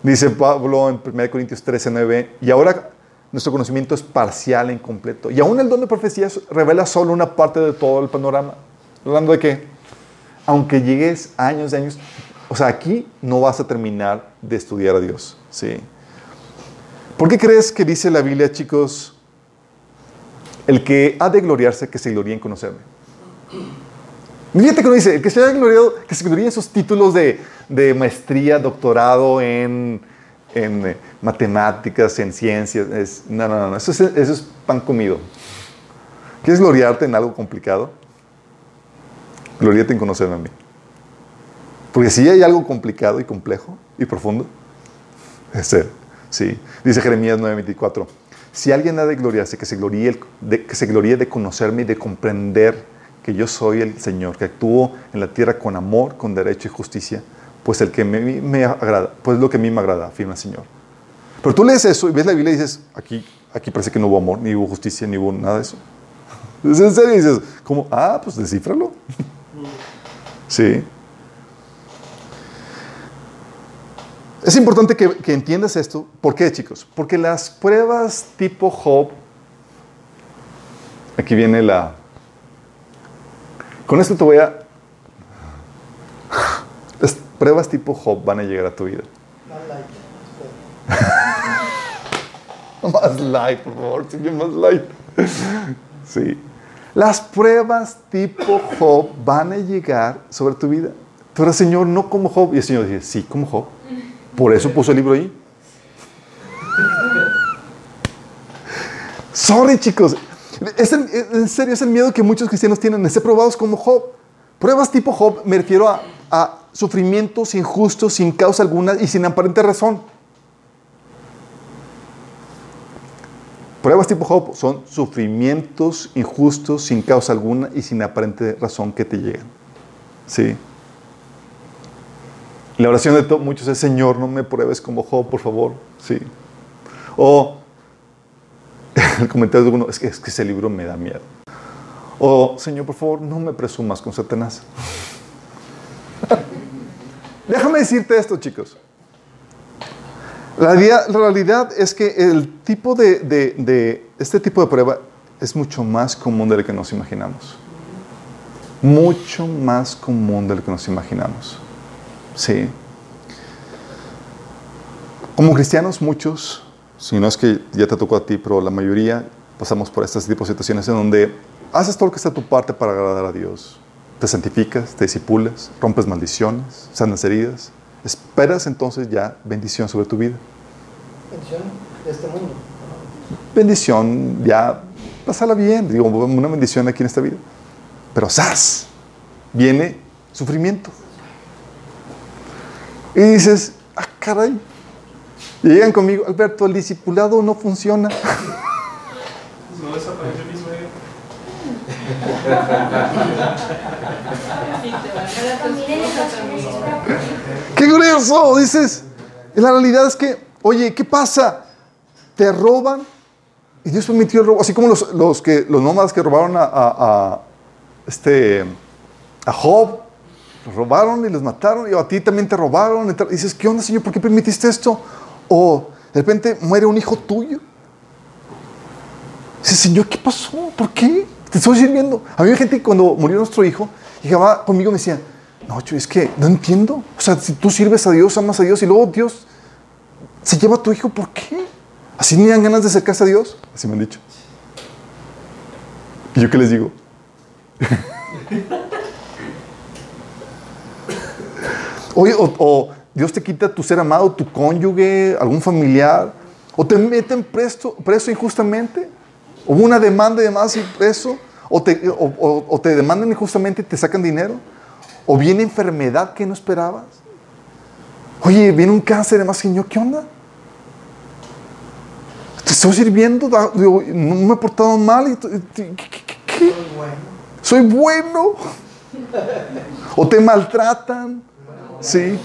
Speaker 1: Dice Pablo en 1 Corintios 13, 9, y ahora nuestro conocimiento es parcial e incompleto. Y aún el don de profecía revela solo una parte de todo el panorama. Hablando de que, aunque llegues años de años, o sea, aquí no vas a terminar de estudiar a Dios. ¿sí? ¿Por qué crees que dice la Biblia, chicos, el que ha de gloriarse, que se gloríe en conocerme? Fíjate que no dice, el que se haya gloriado, que se gloríe en sus títulos de, de maestría, doctorado en, en, eh, matemáticas, en ciencias. Es, no, no, no, eso es, eso es pan comido. ¿Quieres gloriarte en algo complicado? Gloriate en conocerme a mí. Porque si hay algo complicado y complejo y profundo, es Él. Sí. Dice Jeremías 9:24. Si alguien ha de gloriarse, que se gloríe, de, que se gloríe de conocerme y de comprender que yo soy el Señor, que actúo en la tierra con amor, con derecho y justicia, pues el que me, me agrada, pues lo que a mí me agrada, afirma el Señor. Pero tú lees eso y ves la Biblia y dices, aquí, aquí parece que no hubo amor, ni hubo justicia, ni hubo nada de eso. ¿Es en serio? Dices, ¿cómo? Ah, pues descifralo. Sí. Es importante que, que, entiendas esto. ¿Por qué, chicos? Porque las pruebas tipo Job, aquí viene la... Con esto te voy a... Las pruebas tipo Job van a llegar a tu vida. más light, por favor, más light. Sí. Las pruebas tipo Job van a llegar sobre tu vida. Tú eres Señor, no como Job. Y el Señor dice, sí, como Job. Por eso puso el libro ahí. Sorry, chicos. Es el, en serio, es el miedo que muchos cristianos tienen de ser probados como Job. Pruebas tipo Job me refiero a sufrimientos injustos, sin causa alguna y sin aparente razón. Pruebas tipo Job son sufrimientos injustos sin causa alguna y sin aparente razón que te llegan. ¿Sí? La oración de muchos es, Señor, no me pruebes como Job, por favor. ¿Sí? O el comentario de uno, es que, es que ese libro me da miedo. O, Señor, por favor, no me presumas con Satanás. Déjame decirte esto, chicos. La realidad es que el tipo de, este tipo de prueba es mucho más común de lo que nos imaginamos. Mucho más común de lo que nos imaginamos. Sí. Como cristianos, muchos, si no es que ya te tocó a ti, pero la mayoría pasamos por este tipo de situaciones en donde haces todo lo que está a tu parte para agradar a Dios. Te santificas, te disipulas, rompes maldiciones, sanas heridas. Esperas entonces ya bendición sobre tu vida
Speaker 3: bendición de este mundo.
Speaker 1: Bendición, ya, pasarla bien, digo, una bendición aquí en esta vida. Pero ¡zas! Viene sufrimiento. Y dices, ah, caray. Y llegan conmigo, Alberto, el discipulado no funciona. No desapareció mi suegra. ¡Qué grueso! Dices, la realidad es que, oye, ¿qué pasa? Te roban y Dios permitió el robo. Así como los, los que, los nómadas que robaron a, a- a, este, a Job, los robaron y los mataron y a ti también te robaron. Y dices, ¿qué onda, Señor? ¿Por qué permitiste esto? O de repente muere un hijo tuyo. Dices, Señor, ¿qué pasó? ¿Por qué? Te estoy sirviendo. A mí hay gente que cuando murió nuestro hijo, llegaba conmigo y me decía, no, Chuy, es que no entiendo. O sea, si tú sirves a Dios, amas a Dios y luego Dios se lleva a tu hijo, ¿por qué? ¿Así ni dan ganas de acercarse a Dios? Así me han dicho. ¿Y yo qué les digo? Oye, o, o Dios te quita tu ser amado, tu cónyuge, algún familiar, o te meten preso, preso injustamente, hubo una demanda y demás y preso, o te, o, o- o te demandan injustamente y te sacan dinero, o viene enfermedad que no esperabas. Oye, viene un cáncer y demás, Señor, ¿qué onda? Te estoy sirviendo, digo, no me he portado mal. ¿qué- qué- qué-? Soy bueno. O te maltratan. Sí.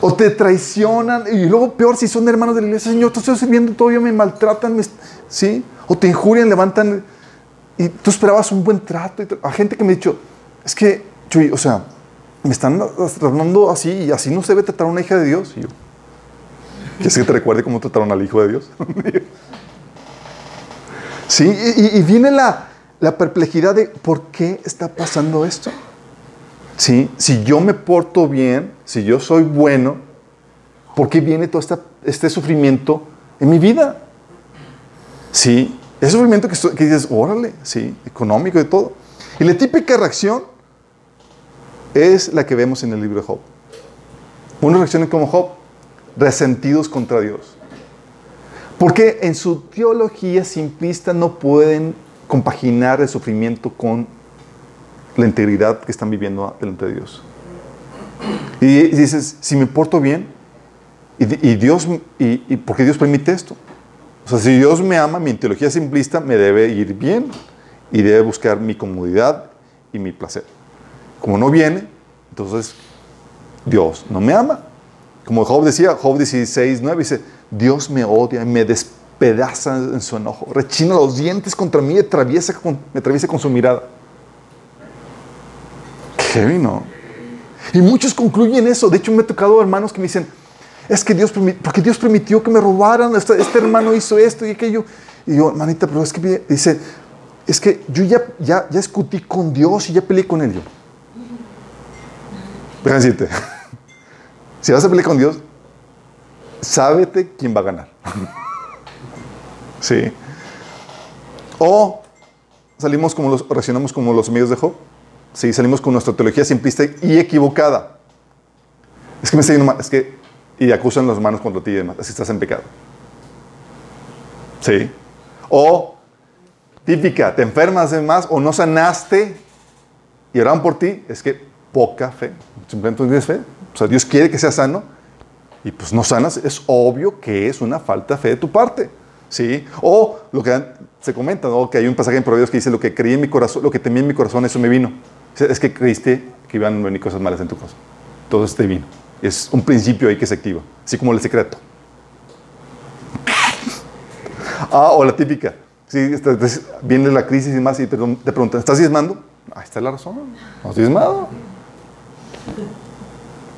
Speaker 1: O te traicionan. Y luego peor si son hermanos de la iglesia. Señor, te estoy sirviendo, todavía me maltratan. me- ¿Sí? O te injurian, levantan. Y tú esperabas un buen trato. y a gente que me ha dicho, es que, Chuy, o sea, me están tratando así y así no se debe tratar a una hija de Dios. Y yo, ¿Quieres que te recuerde cómo trataron al Hijo de Dios? sí, y, viene la, la perplejidad de por qué está pasando esto. Sí, si yo me porto bien, si yo soy bueno, ¿por qué viene todo esta- este sufrimiento en mi vida? Sí, ese sufrimiento que, que dices, órale, sí, económico y todo. Y la típica reacción es la que vemos en el libro de Job. Unos reaccionan como Job, resentidos contra Dios. Porque en su teología simplista no pueden compaginar el sufrimiento con la integridad que están viviendo delante de Dios. Y dices, si me porto bien, y, Dios, y porque Dios permite esto. O sea, si Dios me ama, mi teología simplista me debe ir bien y debe buscar mi comodidad y mi placer. Como no viene, entonces Dios no me ama. Como Job decía, Job 16, 9 dice, Dios me odia y me despedaza en su enojo, rechina los dientes contra mí y atraviesa me atraviesa con su mirada. Heavy, ¿no? Y muchos concluyen eso. De hecho, me ha tocado hermanos que me dicen, es que Dios, porque Dios permitió que me robaran, este, este hermano hizo esto y aquello. Y yo, hermanita, pero es que dice, es que yo ya, ya, ya con Dios y ya peleé con él. Yo, déjame decirte, si vas a pelear con Dios, sábete quién va a ganar. sí. O salimos como los, reaccionamos como los amigos de Job. Sí, salimos con nuestra teología simplista y equivocada. Es que me está yendo mal, es que, y acusan las manos contra ti y demás, así estás en pecado. Sí. O, típica, te enfermas de más o no sanaste y oraban por ti, es que poca fe. Simplemente tienes fe. O sea, Dios quiere que seas sano y pues no sanas, es obvio que es una falta de fe de tu parte. ¿Sí? O lo que se comenta, ¿no? que hay un pasaje en Proverbios que dice, lo que creí en mi corazón, lo que temí en mi corazón, eso me vino. Es que creíste que iban a venir cosas malas en tu corazón. Todo te vino. Es un principio ahí que se activa, así como el secreto. ah, o la típica. Sí, viene la crisis y más y te, preguntan, ¿estás diezmando? Ahí está la razón. No estoy diezmado.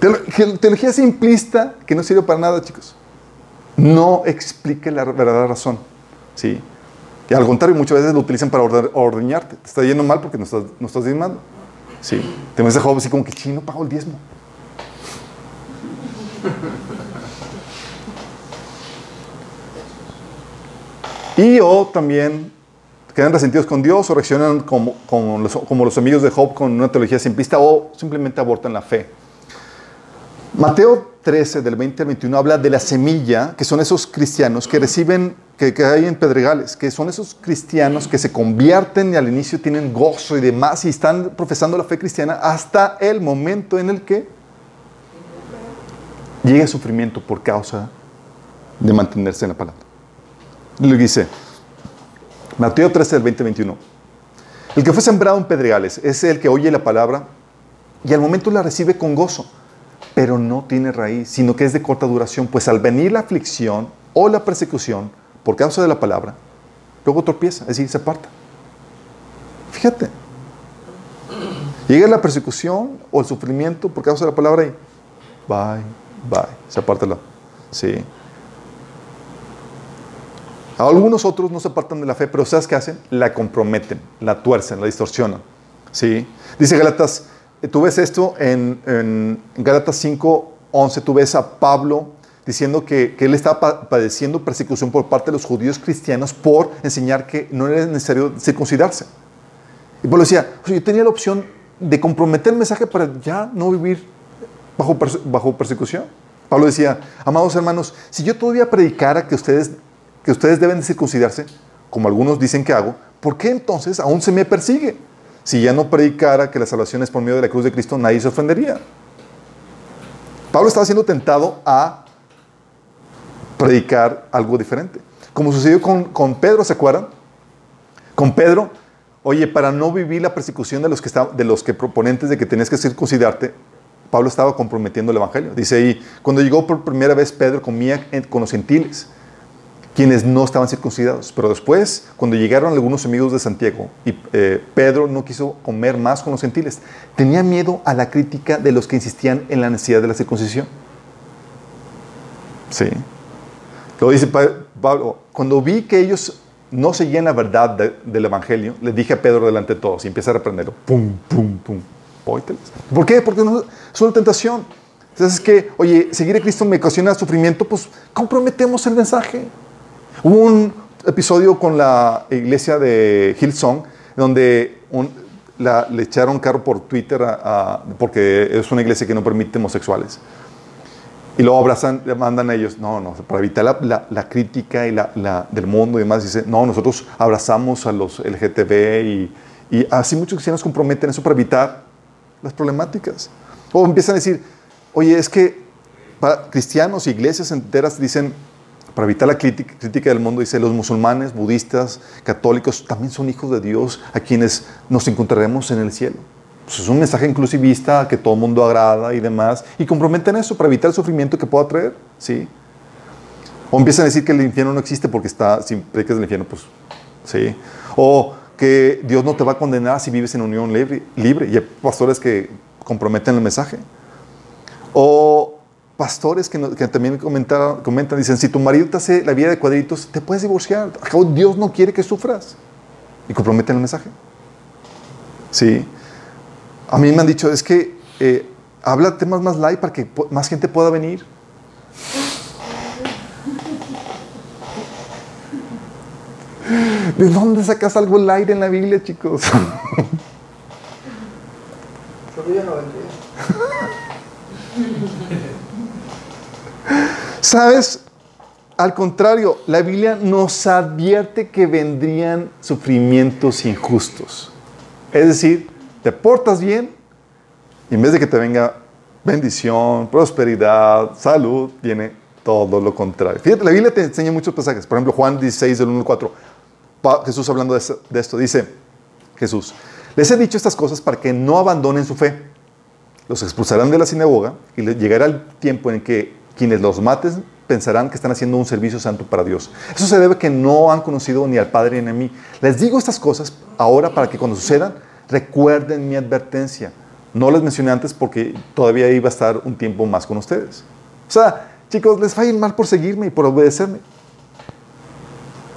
Speaker 1: Teolo- Teología simplista que no sirve para nada, chicos. No explica la verdadera razón. ¿sí? Y al contrario, muchas veces lo utilizan para ordeñarte. Te está yendo mal porque no estás, no estás diezmando. Sí. Te ves Job así como que, chino, pago el diezmo. Y o también quedan resentidos con Dios o reaccionan como, como, los, amigos de Job con una teología simplista o simplemente abortan la fe. Mateo 13, del 20 al 21, habla de la semilla, que son esos cristianos que reciben, que, que hay en Pedregales, que son esos cristianos que se convierten y al inicio tienen gozo y demás y están profesando la fe cristiana hasta el momento en el que llega el sufrimiento por causa de mantenerse en la palabra. Lo dice, Mateo 13, del 20 al 21. El que fue sembrado en pedregales es el que oye la palabra y al momento la recibe con gozo, pero no tiene raíz, sino que es de corta duración, pues al venir la aflicción o la persecución por causa de la palabra, luego tropieza, es decir, se aparta. Fíjate. Llega la persecución o el sufrimiento por causa de la palabra y bye, bye, se aparta la. Sí. Algunos otros no se apartan de la fe, pero ¿sabes qué hacen? La comprometen, la tuercen, la distorsionan. ¿Sí? Dice Galatas, eh, tú ves esto en, en Galatas 5, 11, tú ves a Pablo diciendo que, él estaba padeciendo persecución por parte de los judíos cristianos por enseñar que no era necesario circuncidarse. Y Pablo decía, yo tenía la opción de comprometer el mensaje para ya no vivir bajo persecución. Pablo decía, amados hermanos, si yo todavía predicara que ustedes, que ustedes deben de circuncidarse, como algunos dicen que hago, ¿por qué entonces aún se me persigue? Si ya no predicara que la salvación es por medio de la cruz de Cristo, nadie se ofendería. Pablo estaba siendo tentado a predicar algo diferente. Como sucedió con, con Pedro, ¿se acuerdan? Con Pedro, oye, para no vivir la persecución de los que, de los que proponentes de que tenías que circuncidarte, Pablo estaba comprometiendo el Evangelio. Dice ahí, cuando llegó por primera vez Pedro comía con los gentiles, quienes no estaban circuncidados. Pero después, cuando llegaron algunos amigos de Santiago, y eh, Pedro no quiso comer más con los gentiles, tenía miedo a la crítica de los que insistían en la necesidad de la circuncisión. Sí. Luego dice Pablo, cuando vi que ellos no seguían la verdad del Evangelio, le dije a Pedro delante de todos y empieza a reprenderlo. Pum, pum, pum. ¿Por qué? Porque no, es una tentación. Entonces es que, oye, seguir a Cristo me ocasiona sufrimiento, pues comprometemos el mensaje. Hubo un episodio con la iglesia de Hillsong donde le echaron carro por Twitter porque es una iglesia que no permite homosexuales. Y luego abrazan, le mandan a ellos, no, no, para evitar la, crítica y la, del mundo y demás, dice, no, nosotros abrazamos a los LGTB y, y así muchos cristianos comprometen eso para evitar las problemáticas. O empiezan a decir, oye, es que para cristianos, iglesias enteras dicen, para evitar la crítica del mundo, dice, los musulmanes, budistas, católicos, también son hijos de Dios a quienes nos encontraremos en el cielo. Pues es un mensaje inclusivista que todo el mundo agrada y demás, y comprometen eso para evitar el sufrimiento que pueda traer, ¿sí? O empiezan a decir que el infierno no existe porque está, si predicas del infierno, pues, ¿sí? O que Dios no te va a condenar si vives en unión libre, libre. Y hay pastores que comprometen el mensaje. O pastores que, también comentan, comentan, dicen, si tu marido te hace la vida de cuadritos, te puedes divorciar. Acabo, Dios no quiere que sufras. Y comprometen el mensaje. Sí. A mí me han dicho, es que eh, habla temas más light para que más gente pueda venir. ¿De dónde sacas algo el aire en la Biblia, chicos? ¿Sabes? Al contrario, la Biblia nos advierte que vendrían sufrimientos injustos. Es decir, te portas bien y en vez de que te venga bendición, prosperidad, salud, viene todo lo contrario. Fíjate, la Biblia te enseña muchos pasajes. Por ejemplo, Juan 16, del 1 al 4. Jesús hablando de esto, dice, Jesús, les he dicho estas cosas para que no abandonen su fe. Los expulsarán de la sinagoga y llegará el tiempo en que quienes los maten pensarán que están haciendo un servicio santo para Dios. Eso se debe a que no han conocido ni al Padre ni a mí. Les digo estas cosas ahora para que cuando sucedan recuerden mi advertencia. No les mencioné antes porque todavía iba a estar un tiempo más con ustedes. O sea, chicos, les va a mal por seguirme y por obedecerme.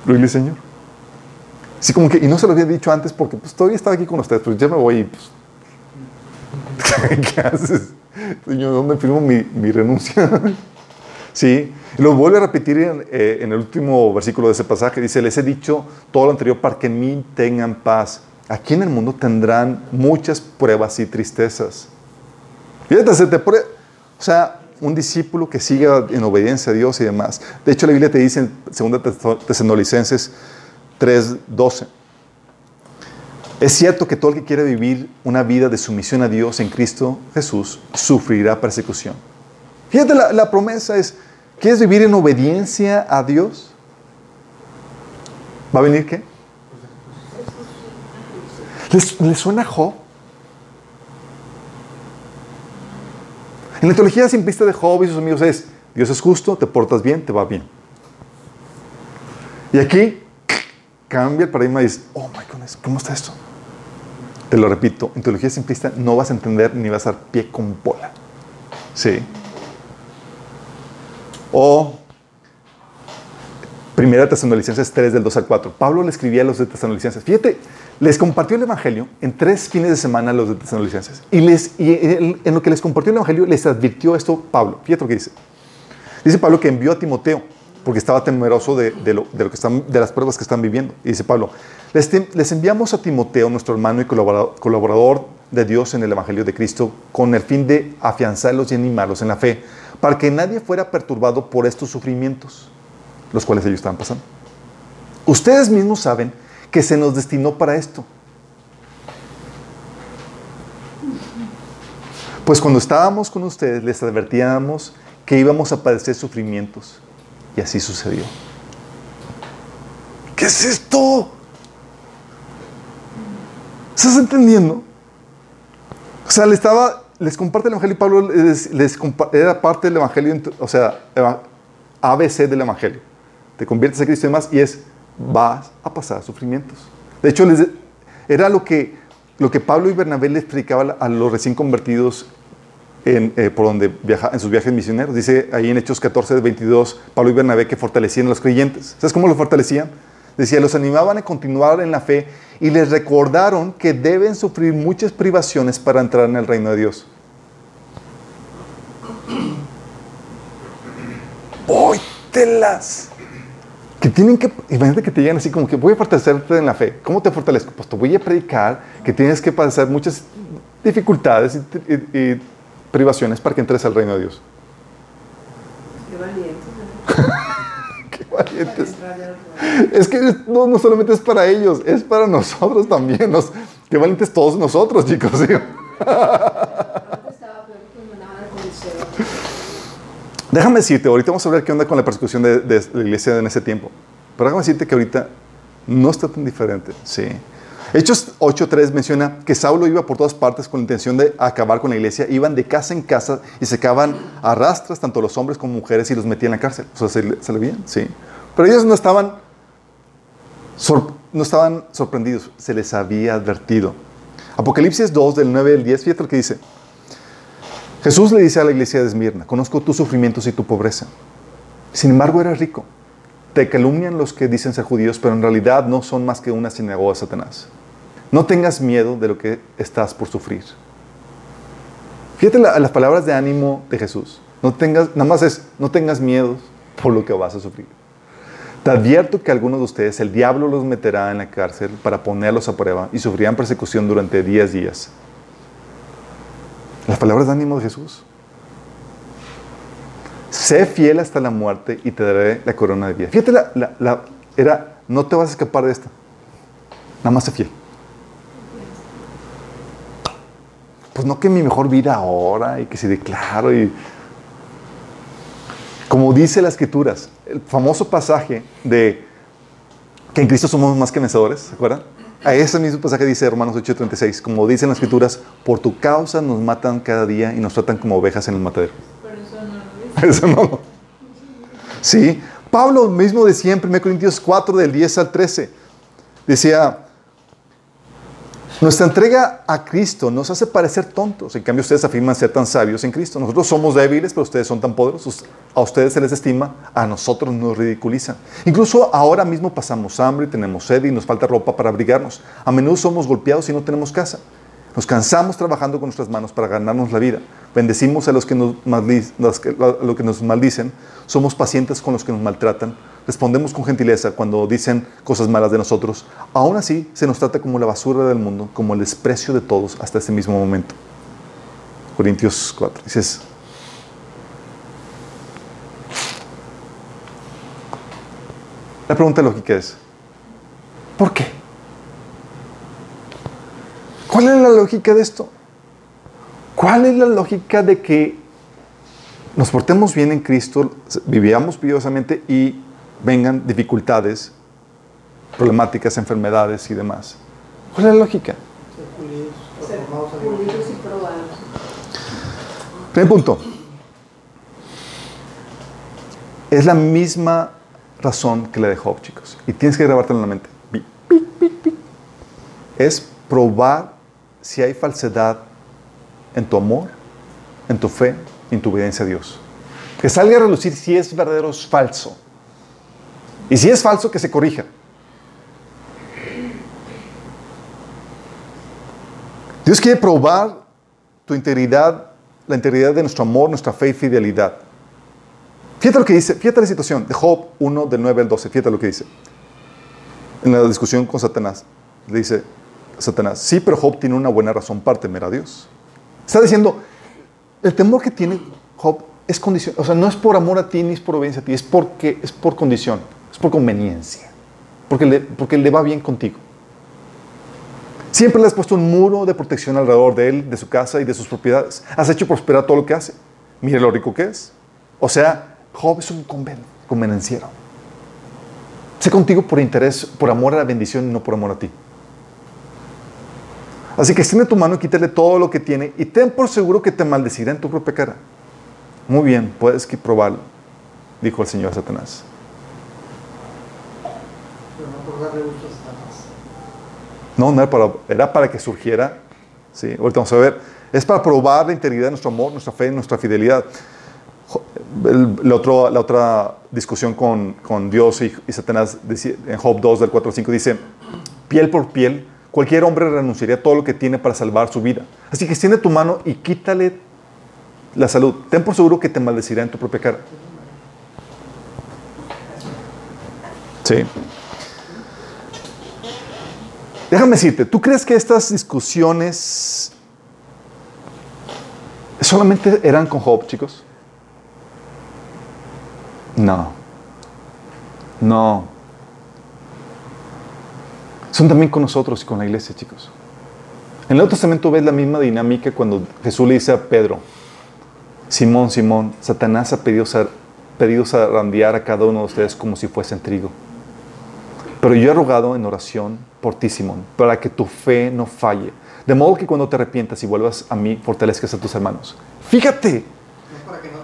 Speaker 1: Gloria Señor. Sí, como que, y no se lo había dicho antes porque pues todavía estaba aquí con ustedes, pues ya me voy y pues, ¿qué haces? Señor, ¿dónde firmo mi, mi renuncia? sí, lo vuelve a repetir en, eh, en, el último versículo de ese pasaje, dice, les he dicho todo lo anterior para que en mí tengan paz. Aquí en el mundo tendrán muchas pruebas y tristezas. Fíjate, se te o sea, un discípulo que siga en obediencia a Dios y demás. De hecho, la Biblia te dice en 2 Tesalonicenses 3:12. Es cierto que todo el que quiere vivir una vida de sumisión a Dios en Cristo Jesús sufrirá persecución. Fíjate, la, promesa es, ¿quieres vivir en obediencia a Dios? ¿Va a venir qué? ¿Les, suena Job? En la teología simplista de Job y sus amigos es, Dios es justo, te portas bien, te va bien. Y aquí cambia el paradigma y dices, oh my goodness, ¿cómo está esto? Te lo repito, en teología simplista no vas a entender ni vas a dar pie con bola. Sí. O Primera Tesalonicenses 3 del 2 al 4. Pablo le escribía a los de Tesalonicenses. Fíjate, les compartió el Evangelio en tres fines de semana a los de Tesalonicenses. Y, les, y en, lo que les compartió el Evangelio les advirtió esto Pablo. Fíjate lo que dice. Dice Pablo que envió a Timoteo porque estaba temeroso de, de lo, de lo que están, de las pruebas que están viviendo. Y dice Pablo, les, enviamos a Timoteo, nuestro hermano y colaborador, colaborador de Dios en el Evangelio de Cristo, con el fin de afianzarlos y animarlos en la fe, para que nadie fuera perturbado por estos sufrimientos, los cuales ellos estaban pasando. Ustedes mismos saben que se nos destinó para esto. Pues cuando estábamos con ustedes les advertíamos que íbamos a padecer sufrimientos. Y así sucedió. ¿Qué es esto? ¿Estás entendiendo? O sea, le estaba, les comparte el Evangelio y Pablo les, era parte del Evangelio, o sea, ABC del Evangelio. Te conviertes a Cristo y demás y es, vas a pasar sufrimientos. De hecho, era lo que, lo que Pablo y Bernabé les predicaba a los recién convertidos en, eh, por donde viaja, en sus viajes misioneros. Dice ahí en Hechos 14, 22, Pablo y Bernabé que fortalecían a los creyentes. ¿Sabes cómo los fortalecían? Decía, los animaban a continuar en la fe y les recordaron que deben sufrir muchas privaciones para entrar en el reino de Dios. ¡Póytelas! Que tienen que, imagínate que te llegan así como que voy a fortalecerte en la fe. ¿Cómo te fortalezco? Pues te voy a predicar que tienes que pasar muchas dificultades y, y- y privaciones para que entres al reino de Dios.
Speaker 4: Qué valiente.
Speaker 1: Es que no, no solamente es para ellos, es para nosotros también. Nos, qué valientes todos nosotros, chicos. ¿sí? Déjame decirte, ahorita vamos a ver qué onda con la persecución de la iglesia en ese tiempo. Pero déjame decirte que ahorita no está tan diferente. Sí. Hechos 8.3 menciona que Saulo iba por todas partes con la intención de acabar con la iglesia. Iban de casa en casa y secaban a rastras tanto los hombres como mujeres y los metían en la cárcel. O sea, se, le veían, sí. Pero ellos no estaban, no estaban sorprendidos, se les había advertido. Apocalipsis 2, del 9 al 10, fíjate que dice. Jesús le dice a la iglesia de Esmirna, conozco tus sufrimientos y tu pobreza. Sin embargo, eres rico. Te calumnian los que dicen ser judíos, pero en realidad no son más que una sinagoga de Satanás. No tengas miedo de lo que estás por sufrir. Fíjate la- las palabras de ánimo de Jesús. No tengas, nada más es, no tengas miedo por lo que vas a sufrir. Te advierto que algunos de ustedes, el diablo los meterá en la cárcel para ponerlos a prueba y sufrirán persecución durante 10 días. Las palabras de ánimo de Jesús. Sé fiel hasta la muerte y te daré la corona de vida. Fíjate, la, la- era, no te vas a escapar de esta. Nada más sé fiel. Pues no que mi mejor vida ahora y que si declaro y... Como dice las escrituras, el famoso pasaje de que en Cristo somos más que vencedores, ¿se acuerdan? A ese mismo pasaje dice Romanos 8:36, como dicen las escrituras, por tu causa nos matan cada día y nos tratan como ovejas en el matadero.
Speaker 4: Pero eso no lo.
Speaker 1: Eso no. Sí. Pablo mismo decía en 1 Corintios 4, del 10 al 13, decía, nuestra entrega a Cristo nos hace parecer tontos. En cambio, ustedes afirman ser tan sabios en Cristo. Nosotros somos débiles, pero ustedes son tan poderosos. A ustedes se les estima, a nosotros nos ridiculizan. Incluso ahora mismo pasamos hambre, tenemos sed y nos falta ropa para abrigarnos. A menudo somos golpeados y no tenemos casa. Nos cansamos trabajando con nuestras manos para ganarnos la vida. Bendecimos a los que nos, nos maldicen. Somos pacientes con los que nos maltratan. Respondemos con gentileza cuando dicen cosas malas de nosotros. Aún así, se nos trata como la basura del mundo, como el desprecio de todos hasta este mismo momento. Corintios 4. Dices, la pregunta lógica es, ¿por qué? ¿Cuál es la lógica de esto? ¿Cuál es la lógica de que nos portemos bien en Cristo, vivamos piadosamente y vengan dificultades, problemáticas, enfermedades y demás? ¿Cuál es la lógica? Primer punto. Es la misma razón que la de Job, chicos. Y tienes que grabártelo en la mente. Es probar si hay falsedad en tu amor, en tu fe, en tu obediencia a Dios. Que salga a relucir si es verdadero o es falso. Y si es falso, que se corrija. Dios quiere probar tu integridad, la integridad de nuestro amor, nuestra fe y fidelidad. Fíjate lo que dice, fíjate la situación de Job 1 del 9 al 12, fíjate lo que dice. En la discusión con Satanás, le dice Satanás, sí, pero Job tiene una buena razón para temer a Dios. Está diciendo, el temor que tiene Job es condición, o sea, no es por amor a ti ni es por obediencia a ti, es porque es por condición, es por conveniencia, porque le, porque le va bien contigo. Siempre le has puesto un muro de protección alrededor de él, de su casa y de sus propiedades. Has hecho prosperar todo lo que hace. Mire lo rico que es. O sea, Job es un conven- convenenciero. Sé contigo por interés, por amor a la bendición y no por amor a ti. Así que extiende tu mano y quítale todo lo que tiene y ten por seguro que te maldecirá en tu propia cara. Muy bien, puedes que probarlo, dijo el Señor a Satanás.
Speaker 3: Pero no por darle gusto a Satanás.
Speaker 1: No, no era para, era para que surgiera. Sí, ahorita vamos a ver. Es para probar la integridad de nuestro amor, nuestra fe, nuestra fidelidad. El- la, otro- la otra discusión con, con Dios y, y Satanás dice- en Job 2, del 4 al 5, dice: piel por piel, cualquier hombre renunciaría a todo lo que tiene para salvar su vida. Así que extiende tu mano y quítale la salud. Ten por seguro que te maldecirá en tu propia cara. Sí. Déjame decirte, ¿tú crees que estas discusiones solamente eran con Job, chicos? No. No. Son también con nosotros y con la iglesia, chicos. En el Nuevo Testamento ves la misma dinámica cuando Jesús le dice a Pedro, Simón, Simón, Satanás ha pedido, zar- pedido zarandear a cada uno de ustedes como si fuesen trigo. Pero yo he rogado en oración por ti, Simón, para que tu fe no falle. De modo que cuando te arrepientas y vuelvas a mí, fortalezcas a tus hermanos. Fíjate,
Speaker 3: No para que no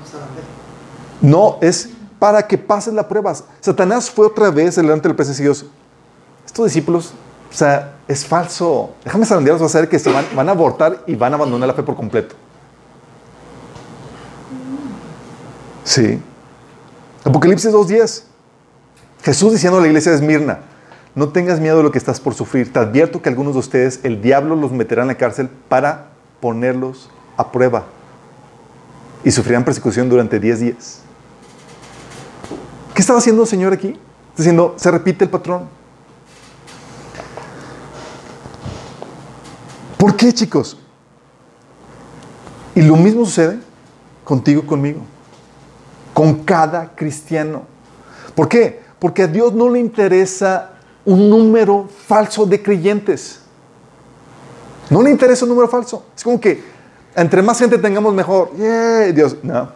Speaker 3: te
Speaker 1: no es para que pases la prueba. Satanás fue otra vez delante del presencia de Dios. Estos discípulos, o sea, es falso. Déjame zarandearlos, vas a ver que se van, van a abortar y van a abandonar la fe por completo. Sí. Apocalipsis 2.10. Jesús diciendo a la iglesia de Esmirna, no tengas miedo de lo que estás por sufrir. Te advierto que algunos de ustedes, el diablo los meterá en la cárcel para ponerlos a prueba. Y sufrirán persecución durante 10 días. ¿Qué estaba haciendo el Señor aquí? Diciendo, se repite el patrón. ¿Por qué, chicos? Y lo mismo sucede contigo y conmigo. Con cada cristiano. ¿Por qué? Porque a Dios no le interesa un número falso de creyentes. No le interesa un número falso. Es como que entre más gente tengamos mejor. Yeah, Dios, no.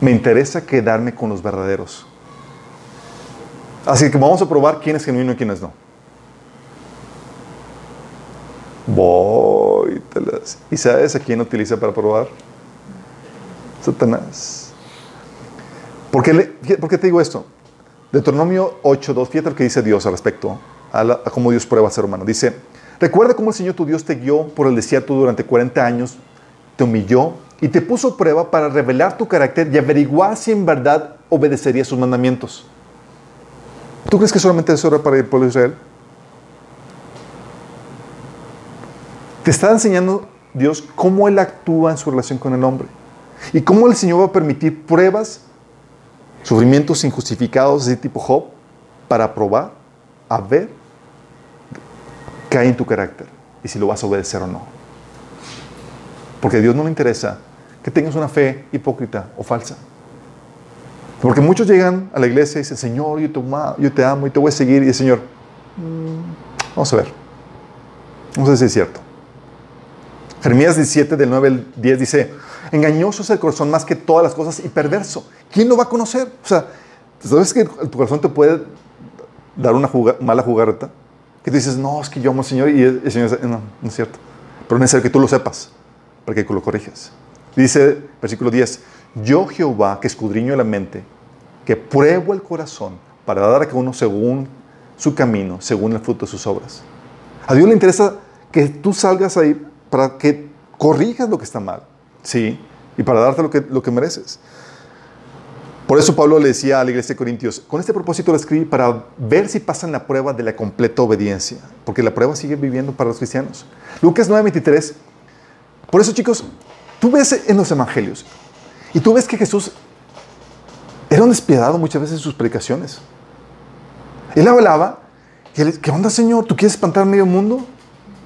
Speaker 1: Me interesa quedarme con los verdaderos. Así que vamos a probar quién es genuino y quién es no. Voy. te las- ¿Y sabes a quién utiliza para probar? Satanás. ¿Por qué, le- por qué te digo esto? Deuteronomio 8.2, fíjate lo que dice Dios al respecto, a, la- cómo Dios prueba al ser humano. Dice, recuerda cómo el Señor tu Dios te guió por el desierto durante 40 años, te humilló y te puso prueba para revelar tu carácter y averiguar si en verdad obedecerías sus mandamientos. ¿Tú crees que solamente eso era para el pueblo de Israel? Te está enseñando Dios cómo Él actúa en su relación con el hombre y cómo el Señor va a permitir pruebas sufrimientos injustificados de tipo Job para probar a ver qué hay en tu carácter y si lo vas a obedecer o no. Porque a Dios no le interesa que tengas una fe hipócrita o falsa. Porque muchos llegan a la iglesia y dicen, Señor, yo te, amo, y te voy a seguir. Y el Señor, "Mm, vamos a ver. Vamos a ver si es cierto. Jeremías 17, del 9 al 10 dice, engañoso es el corazón más que todas las cosas y perverso. ¿Quién lo va a conocer? O sea, ¿sabes que tu corazón te puede dar una mala jugarreta? Que tú dices, no, es que yo amo al Señor y el Señor dice, no, no es cierto. Pero es necesario que tú lo sepas para que lo corrijas. Dice, versículo 10, yo Jehová que escudriño la mente, que pruebo el corazón para dar a cada uno según su camino, según el fruto de sus obras. A Dios le interesa que tú salgas ahí para que corrijas lo que está mal, ¿sí? Y para darte lo que, lo que mereces. Por eso Pablo le decía a la iglesia de Corintios, con este propósito lo escribí para ver si pasan la prueba de la completa obediencia, porque la prueba sigue viviendo para los cristianos. Lucas 9:23. Por eso chicos, tú ves en los evangelios y tú ves que Jesús era un despiadado muchas veces en sus predicaciones. Él hablaba, y él, ¿qué onda Señor? ¿Tú quieres espantar medio mundo?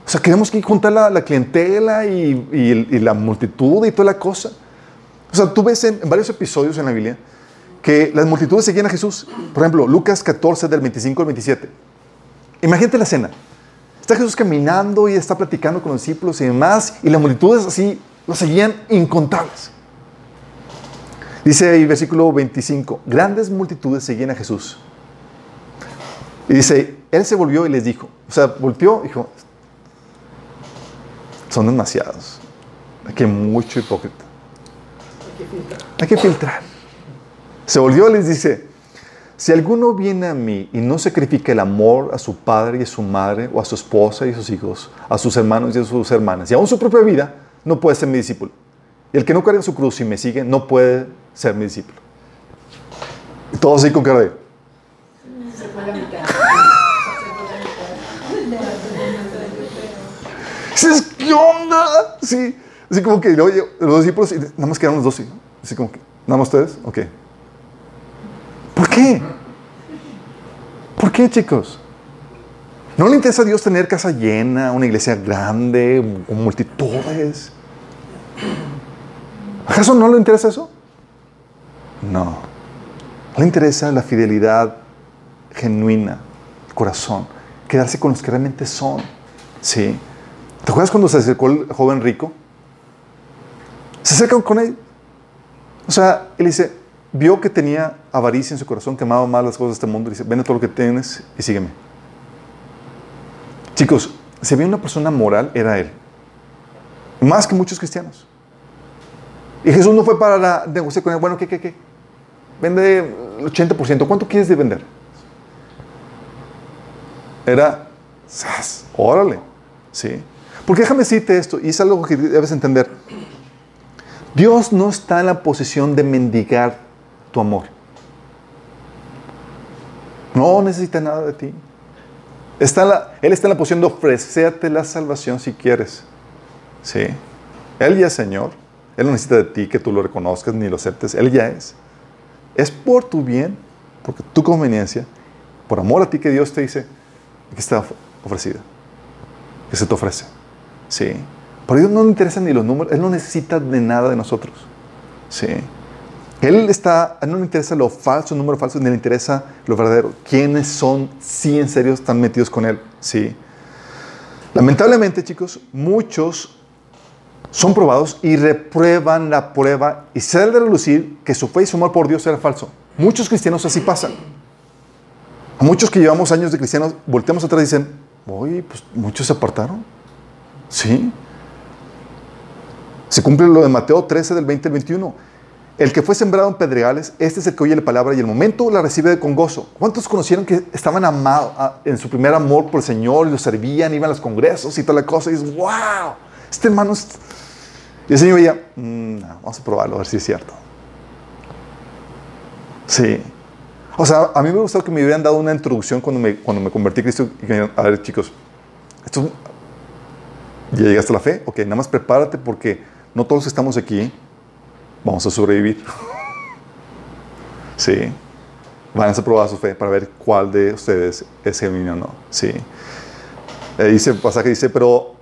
Speaker 1: O sea, queremos que juntar la, la clientela y, la multitud y toda la cosa. O sea, tú ves en, varios episodios en la Biblia que las multitudes seguían a Jesús. Por ejemplo, Lucas 14 del 25 al 27. Imagínate la escena. Está Jesús caminando y está platicando con los discípulos y demás, y las multitudes así lo seguían incontables. Dice ahí versículo 25, grandes multitudes seguían a Jesús. Y dice, él se volvió y les dijo, o sea, volteó y dijo, son demasiados. Hay mucho hipócrita. Hay que filtrar. Se volvió y les dice, si alguno viene a mí y no sacrifica el amor a su padre y a su madre, o a su esposa y a sus hijos, a sus hermanos y a sus hermanas, y aún su propia vida, no puede ser mi discípulo. El que no carga su cruz y me sigue, no puede ser mi discípulo. Y todos así con cara de...
Speaker 4: Se fue la mitad.
Speaker 1: Dices, ¿qué onda? Sí. Así como que luego los discípulos, y nada más quedaron los dos, sí. Así como que, ¿nada más ustedes? Ok. ¿Por qué? ¿Por qué, chicos? ¿No le interesa a Dios tener casa llena, una iglesia grande, con multitudes? ¿Acaso no le interesa eso? No. Le interesa la fidelidad genuina, corazón, quedarse con los que realmente son. Sí. ¿Te acuerdas cuando se acercó el joven rico? Se acercan con él. O sea, él dice, vio que tenía avaricia en su corazón, que amaba más las cosas de este mundo. y Dice, vende todo lo que tienes y sígueme. Chicos, si había una persona moral, era él. Más que muchos cristianos. Y Jesús no fue para negociar con él. Bueno, ¿qué, qué, qué? Vende el 80%. ¿Cuánto quieres de vender? Era, órale. Sí. Porque déjame decirte esto, y es algo que debes entender. Dios no está en la posición de mendigar tu amor. No necesita nada de ti. Está la- él está en la posición de ofrecerte la salvación si quieres. Sí. Él ya es Señor. Él no necesita de ti que tú lo reconozcas ni lo aceptes. Él ya es. Es por tu bien, por tu conveniencia, por amor a ti que Dios te dice que está of- ofrecida. Que se te ofrece. Sí. Por Dios no le interesan ni los números. Él no necesita de nada de nosotros. Sí. Él está, a él no le interesa lo falso, el número falso, ni le interesa lo verdadero. ¿Quiénes son, sí, en serio, están metidos con él? Sí. Lamentablemente, chicos, muchos son probados y reprueban la prueba y sale de relucir que su fe y su amor por Dios era falso. Muchos cristianos así pasan. A muchos que llevamos años de cristianos, volteamos atrás y dicen, oye, pues muchos se apartaron. Sí. Se cumple lo de Mateo 13 del 20 al 21. El que fue sembrado en pedregales, este es el que oye la palabra y el momento la recibe con gozo. ¿Cuántos conocieron que estaban amados a- en su primer amor por el Señor lo servían, iban a los congresos y toda la cosa? Y dices, wow, este hermano es... Y el Señor veía, "Mm, vamos a probarlo, a ver si es cierto. Sí. O sea, a mí me gustó que me hubieran dado una introducción cuando me, cuando me convertí a Cristo. A ver, chicos, esto, ya llegaste a la fe. Ok, nada más prepárate porque no todos estamos aquí vamos a sobrevivir. sí. Van a probar su fe para ver cuál de ustedes es genuino o no. Sí. Eh, dice el pasaje, dice, pero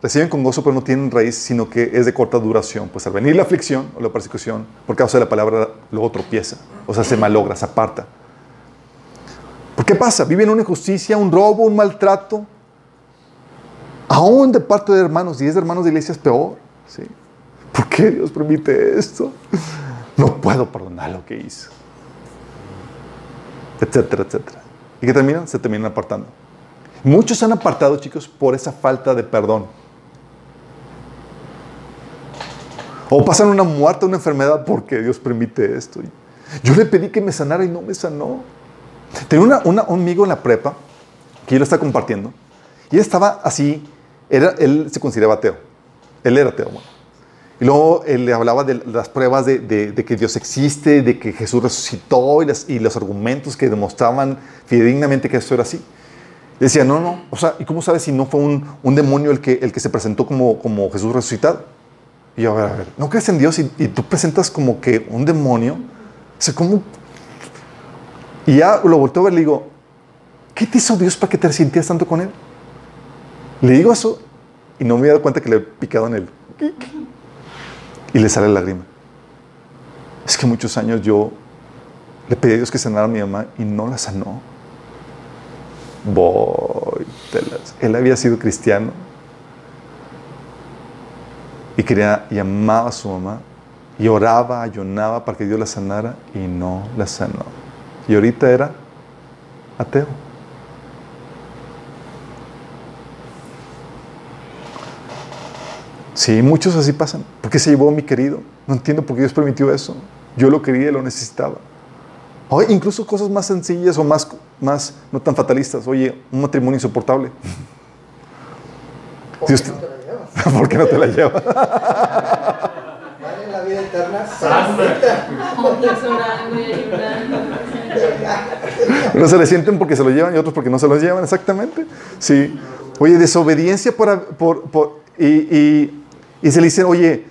Speaker 1: reciben con gozo, pero no tienen raíz, sino que es de corta duración. Pues al venir la aflicción o la persecución, por causa de la palabra, luego tropieza. O sea, se malogra, se aparta. ¿Por qué pasa? Viven una injusticia, un robo, un maltrato. Aún de parte de hermanos, y es de hermanos de iglesia es peor. ¿sí? ¿Por qué Dios permite esto? No puedo perdonar lo que hizo. Etcétera, etcétera. ¿Y qué terminan? Se terminan apartando. Muchos se han apartado, chicos, por esa falta de perdón. O pasan una muerte, una enfermedad porque Dios permite esto. Yo le pedí que me sanara y no me sanó. Tenía una, un amigo en la prepa que yo lo estaba compartiendo. Y él estaba así, era, él se consideraba ateo. Él era ateo. bueno. Y luego él le hablaba de las pruebas de, de- de que Dios existe, de que Jesús resucitó y, las- y los argumentos que demostraban fidedignamente que esto era así. Y decía, no, no, o sea, ¿y cómo sabes si no fue un, un demonio el que, el que se presentó como, como Jesús resucitado? Y yo, a ver, a ver, ¿no crees en Dios y, y tú presentas como que un demonio? O sea, ¿cómo? Y ya lo volteo a ver y le digo, ¿qué te hizo Dios para que te sentías tanto con Él? Le digo eso y no me he dado cuenta que le he picado en él. Y le sale la lágrima. Es que muchos años yo le pedí a Dios que sanara a mi mamá y no la sanó. Voy, telas. Él había sido cristiano y quería y amaba a su mamá y oraba, ayunaba para que Dios la sanara y no la sanó. Y ahorita era ateo. Sí, muchos así pasan. ¿Por qué se llevó a mi querido? No entiendo por qué Dios permitió eso. Yo lo quería y lo necesitaba. O incluso cosas más sencillas o más, más no tan fatalistas. Oye, un matrimonio insoportable.
Speaker 3: ¿Por
Speaker 1: Dios
Speaker 3: qué no te la llevas?
Speaker 1: ¿Por qué no te la llevas?
Speaker 3: Vale la vida eterna.
Speaker 4: Unos
Speaker 1: se le sienten porque se lo llevan y otros porque no se los llevan, exactamente. Sí. Oye, desobediencia por, por- por- y, y- y se le dicen, oye,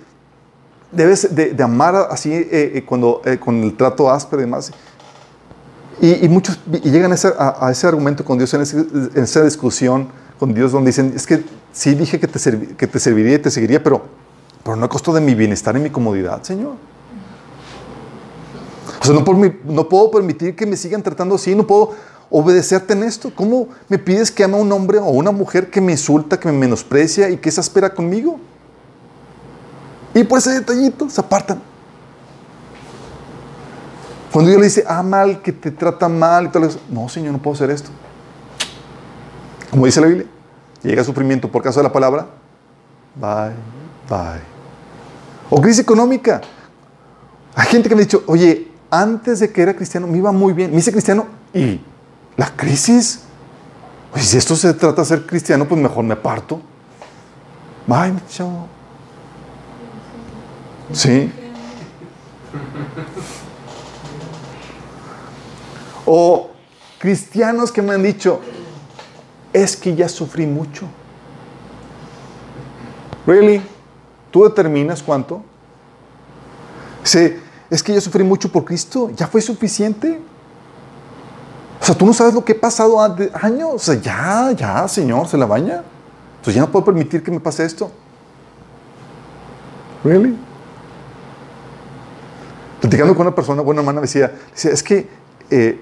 Speaker 1: debes de, de amar así eh, eh, cuando, eh, con el trato áspero y demás. Y, y muchos y llegan a ese, a- a ese argumento con Dios, en, ese- en esa discusión con Dios, donde dicen, es que sí dije que te, servi- que te serviría y te seguiría, pero, pero no a costo de mi bienestar y mi comodidad, Señor. O sea, no, por mi- no puedo permitir que me sigan tratando así, no puedo obedecerte en esto. ¿Cómo me pides que ame a un hombre o una mujer que me insulta, que me menosprecia y que se espera conmigo? Y por ese detallito se apartan. Cuando Dios le dice, ama al que te trata mal y le dice, no, Señor, no puedo hacer esto. Como dice la Biblia, llega sufrimiento por causa de la palabra, bye, bye. O crisis económica. Hay gente que me ha dicho, oye, antes de que era cristiano me iba muy bien. Me hice cristiano y la crisis. Oye, si esto se trata de ser cristiano, pues mejor me aparto. Bye, mi chavo. Sí. O cristianos que me han dicho, es que ya sufrí mucho. Really? ¿Tú determinas cuánto? Sí, es que yo sufrí mucho por Cristo, ya fue suficiente. O sea, tú no sabes lo que he pasado años. O sea, ya, ya, Señor, se la baña. Entonces ya no puedo permitir que me pase esto. ¿Really? Platicando con una persona, buena hermana, decía, decía es que, eh,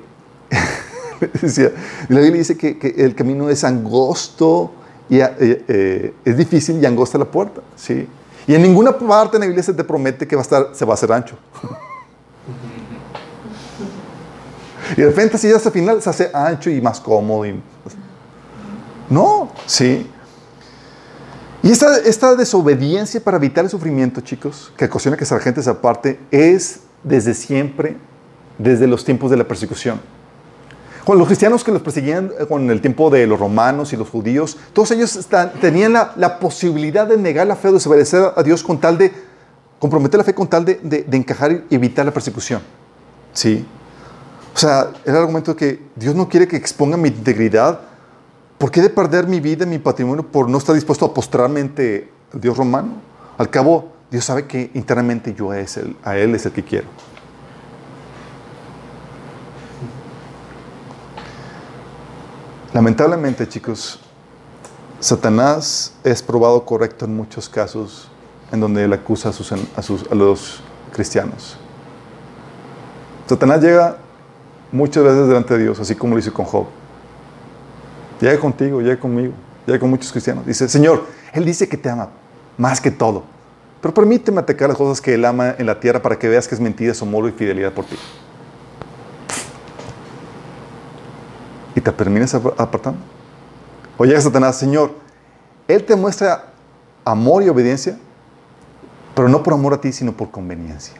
Speaker 1: decía, la Biblia dice que, el camino es angosto y eh, eh, es difícil y angosta la puerta, ¿sí? Y en ninguna parte en la Biblia se te promete que va a estar, se va a hacer ancho. Y de repente, si ya hasta el final se hace ancho y más cómodo. No, sí. Y esta, esta desobediencia para evitar el sufrimiento, chicos, que ocasiona que esa gente se aparte, es desde siempre, desde los tiempos de la persecución. Con los cristianos que los perseguían eh, con el tiempo de los romanos y los judíos, todos ellos están- tenían la, la posibilidad de negar la fe o desobedecer a Dios con tal de comprometer la fe con tal de, de- de encajar y evitar la persecución. ¿Sí? O sea, era el argumento de que Dios no quiere que exponga mi integridad. ¿Por qué de perder mi vida, mi patrimonio, por no estar dispuesto a postrarme ante el Dios romano? Al cabo, Dios sabe que internamente yo es el, a Él es el que quiero. Lamentablemente, chicos, Satanás es probado correcto en muchos casos en donde él acusa a, sus- a sus- a los cristianos. Satanás llega muchas veces delante de Dios, así como lo hizo con Job. Llega contigo, llega conmigo, llega con muchos cristianos. Dice, Señor, Él dice que te ama más que todo, pero permíteme atacar las cosas que Él ama en la tierra para que veas que es mentira su amor y fidelidad por ti. Y te terminas ap- apartando. O llega Satanás, Señor, Él te muestra amor y obediencia, Pero no por amor a ti, sino por conveniencia.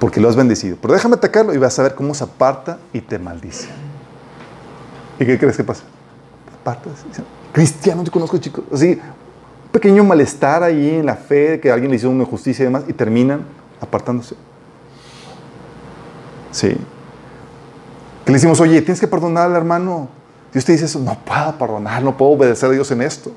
Speaker 1: Porque lo has bendecido. Pero déjame atacarlo y vas a ver cómo se aparta y te maldice. ¿Y qué crees que pasa? Aparta. Cristiano, yo conozco chicos. Así, pequeño malestar ahí en la fe, que alguien le hizo una injusticia y demás, y terminan apartándose. Sí. Que le decimos, oye, tienes que perdonar al hermano. Dios te dice eso, no puedo perdonar, no puedo obedecer a Dios en esto.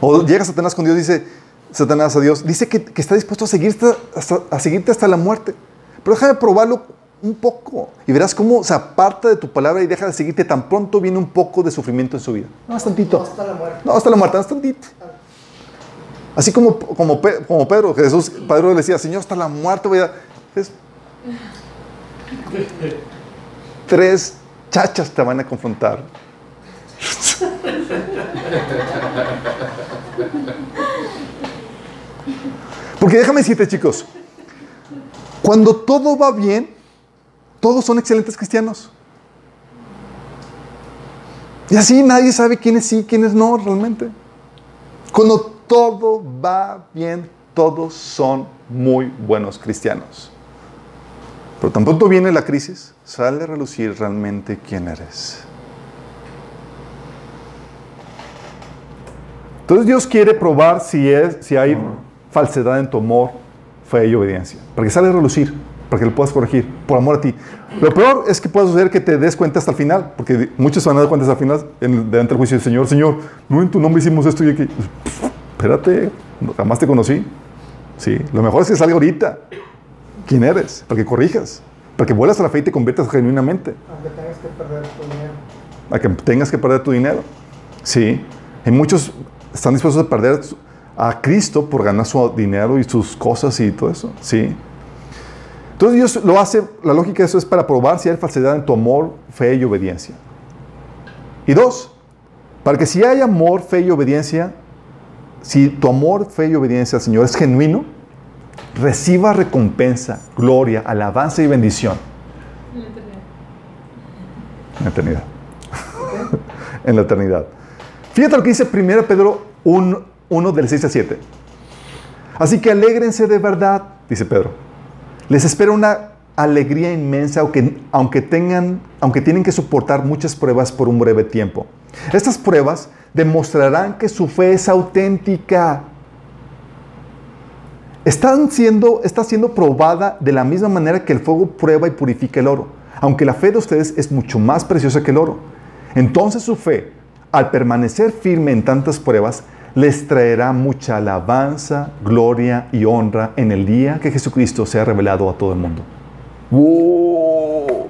Speaker 1: O llega Satanás con Dios, dice Satanás a Dios, dice que, que está dispuesto a seguirte, hasta, a seguirte hasta la muerte. Pero déjame probarlo un poco y verás cómo se aparta de tu palabra y deja de seguirte tan pronto viene un poco de sufrimiento en su vida. No, es tantito.
Speaker 3: Hasta la muerte.
Speaker 1: No, hasta la muerte, no es tantito. Así como, como, como Pedro, Jesús, Pedro le decía, Señor, hasta la muerte voy a... es- Tres chachas te van a confrontar. Porque déjame decirte, chicos, cuando todo va bien, todos son excelentes cristianos. Y así nadie sabe quiénes sí, quiénes no realmente. Cuando todo va bien, todos son muy buenos cristianos. Pero tan pronto viene la crisis, sale a relucir realmente quién eres. Entonces Dios quiere probar si, es, si hay falsedad en tu amor, fe y obediencia. Para que sale a relucir, para que lo puedas corregir, por amor a ti. Lo peor es que pueda suceder que te des cuenta hasta el final, porque muchos van a dar cuenta hasta el final, en, delante del juicio del Señor, Señor, no en tu nombre hicimos esto y aquí. Espérate, jamás te conocí. Sí, lo mejor es que salga ahorita. ¿Quién eres? Para que corrijas, para que vuelvas a la fe y te conviertas genuinamente,
Speaker 3: Aunque tengas que perder tu dinero.
Speaker 1: para que tengas que perder tu dinero. Sí, y muchos están dispuestos a perder a Cristo por ganar su dinero y sus cosas y todo eso. Sí. Entonces Dios lo hace, la lógica de eso es para probar si hay falsedad en tu amor, fe y obediencia. Y dos, para que si hay amor, fe y obediencia, si tu amor, fe y obediencia al Señor es genuino, reciba recompensa, gloria, alabanza y bendición en la eternidad. en la eternidad. Fíjate lo que dice 1 Pedro 1, 1 del 6 a 7. Así que alégrense de verdad, dice Pedro. Les espera una alegría inmensa aunque, tengan, aunque tienen que soportar muchas pruebas por un breve tiempo. Estas pruebas demostrarán que su fe es auténtica. Están siendo, está siendo probada de la misma manera que el fuego prueba y purifica el oro, aunque la fe de ustedes es mucho más preciosa que el oro. Entonces su fe, al permanecer firme en tantas pruebas, les traerá mucha alabanza, gloria y honra en el día que Jesucristo sea revelado a todo el mundo. ¡Wow!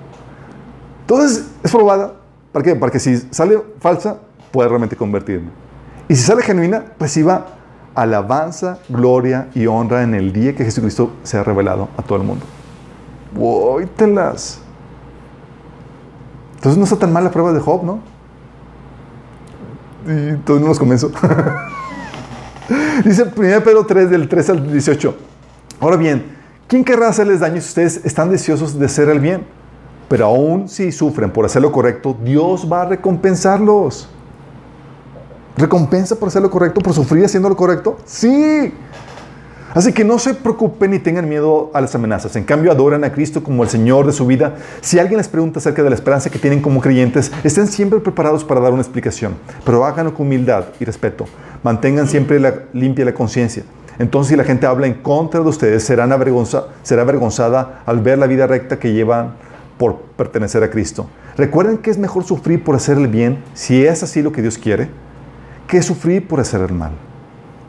Speaker 1: Entonces es probada. ¿Para qué? Para que si sale falsa, pueda realmente convertirme. Y si sale genuina, reciba alabanza, gloria y honra en el día que Jesucristo sea revelado a todo el mundo. ¡Wow! Entonces no está tan mal la prueba de Job, ¿no? Y entonces no convenzo. Dice 1 Pedro 3, del 3 al 18. Ahora bien, ¿quién querrá hacerles daño si ustedes están deseosos de hacer el bien? Pero aún si sufren por hacer lo correcto, Dios va a recompensarlos. ¿Recompensa por hacer lo correcto? ¿Por sufrir haciendo lo correcto? Sí. Así que no se preocupen ni tengan miedo a las amenazas. En cambio, adoran a Cristo como el Señor de su vida. Si alguien les pregunta acerca de la esperanza que tienen como creyentes, estén siempre preparados para dar una explicación. Pero háganlo con humildad y respeto. Mantengan siempre limpia la conciencia. Entonces, si la gente habla en contra de ustedes, será avergonzada al ver la vida recta que llevan por pertenecer a Cristo. Recuerden que es mejor sufrir por hacer el bien, si es así lo que Dios quiere, que sufrir por hacer el mal.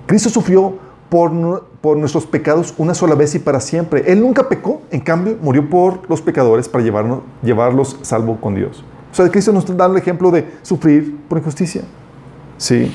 Speaker 1: Cristo sufrió por, nuestros pecados una sola vez y para siempre. Él nunca pecó, en cambio murió por los pecadores para llevarnos, llevarlos salvo con Dios. O sea, Cristo nos da el ejemplo de sufrir por injusticia. Sí.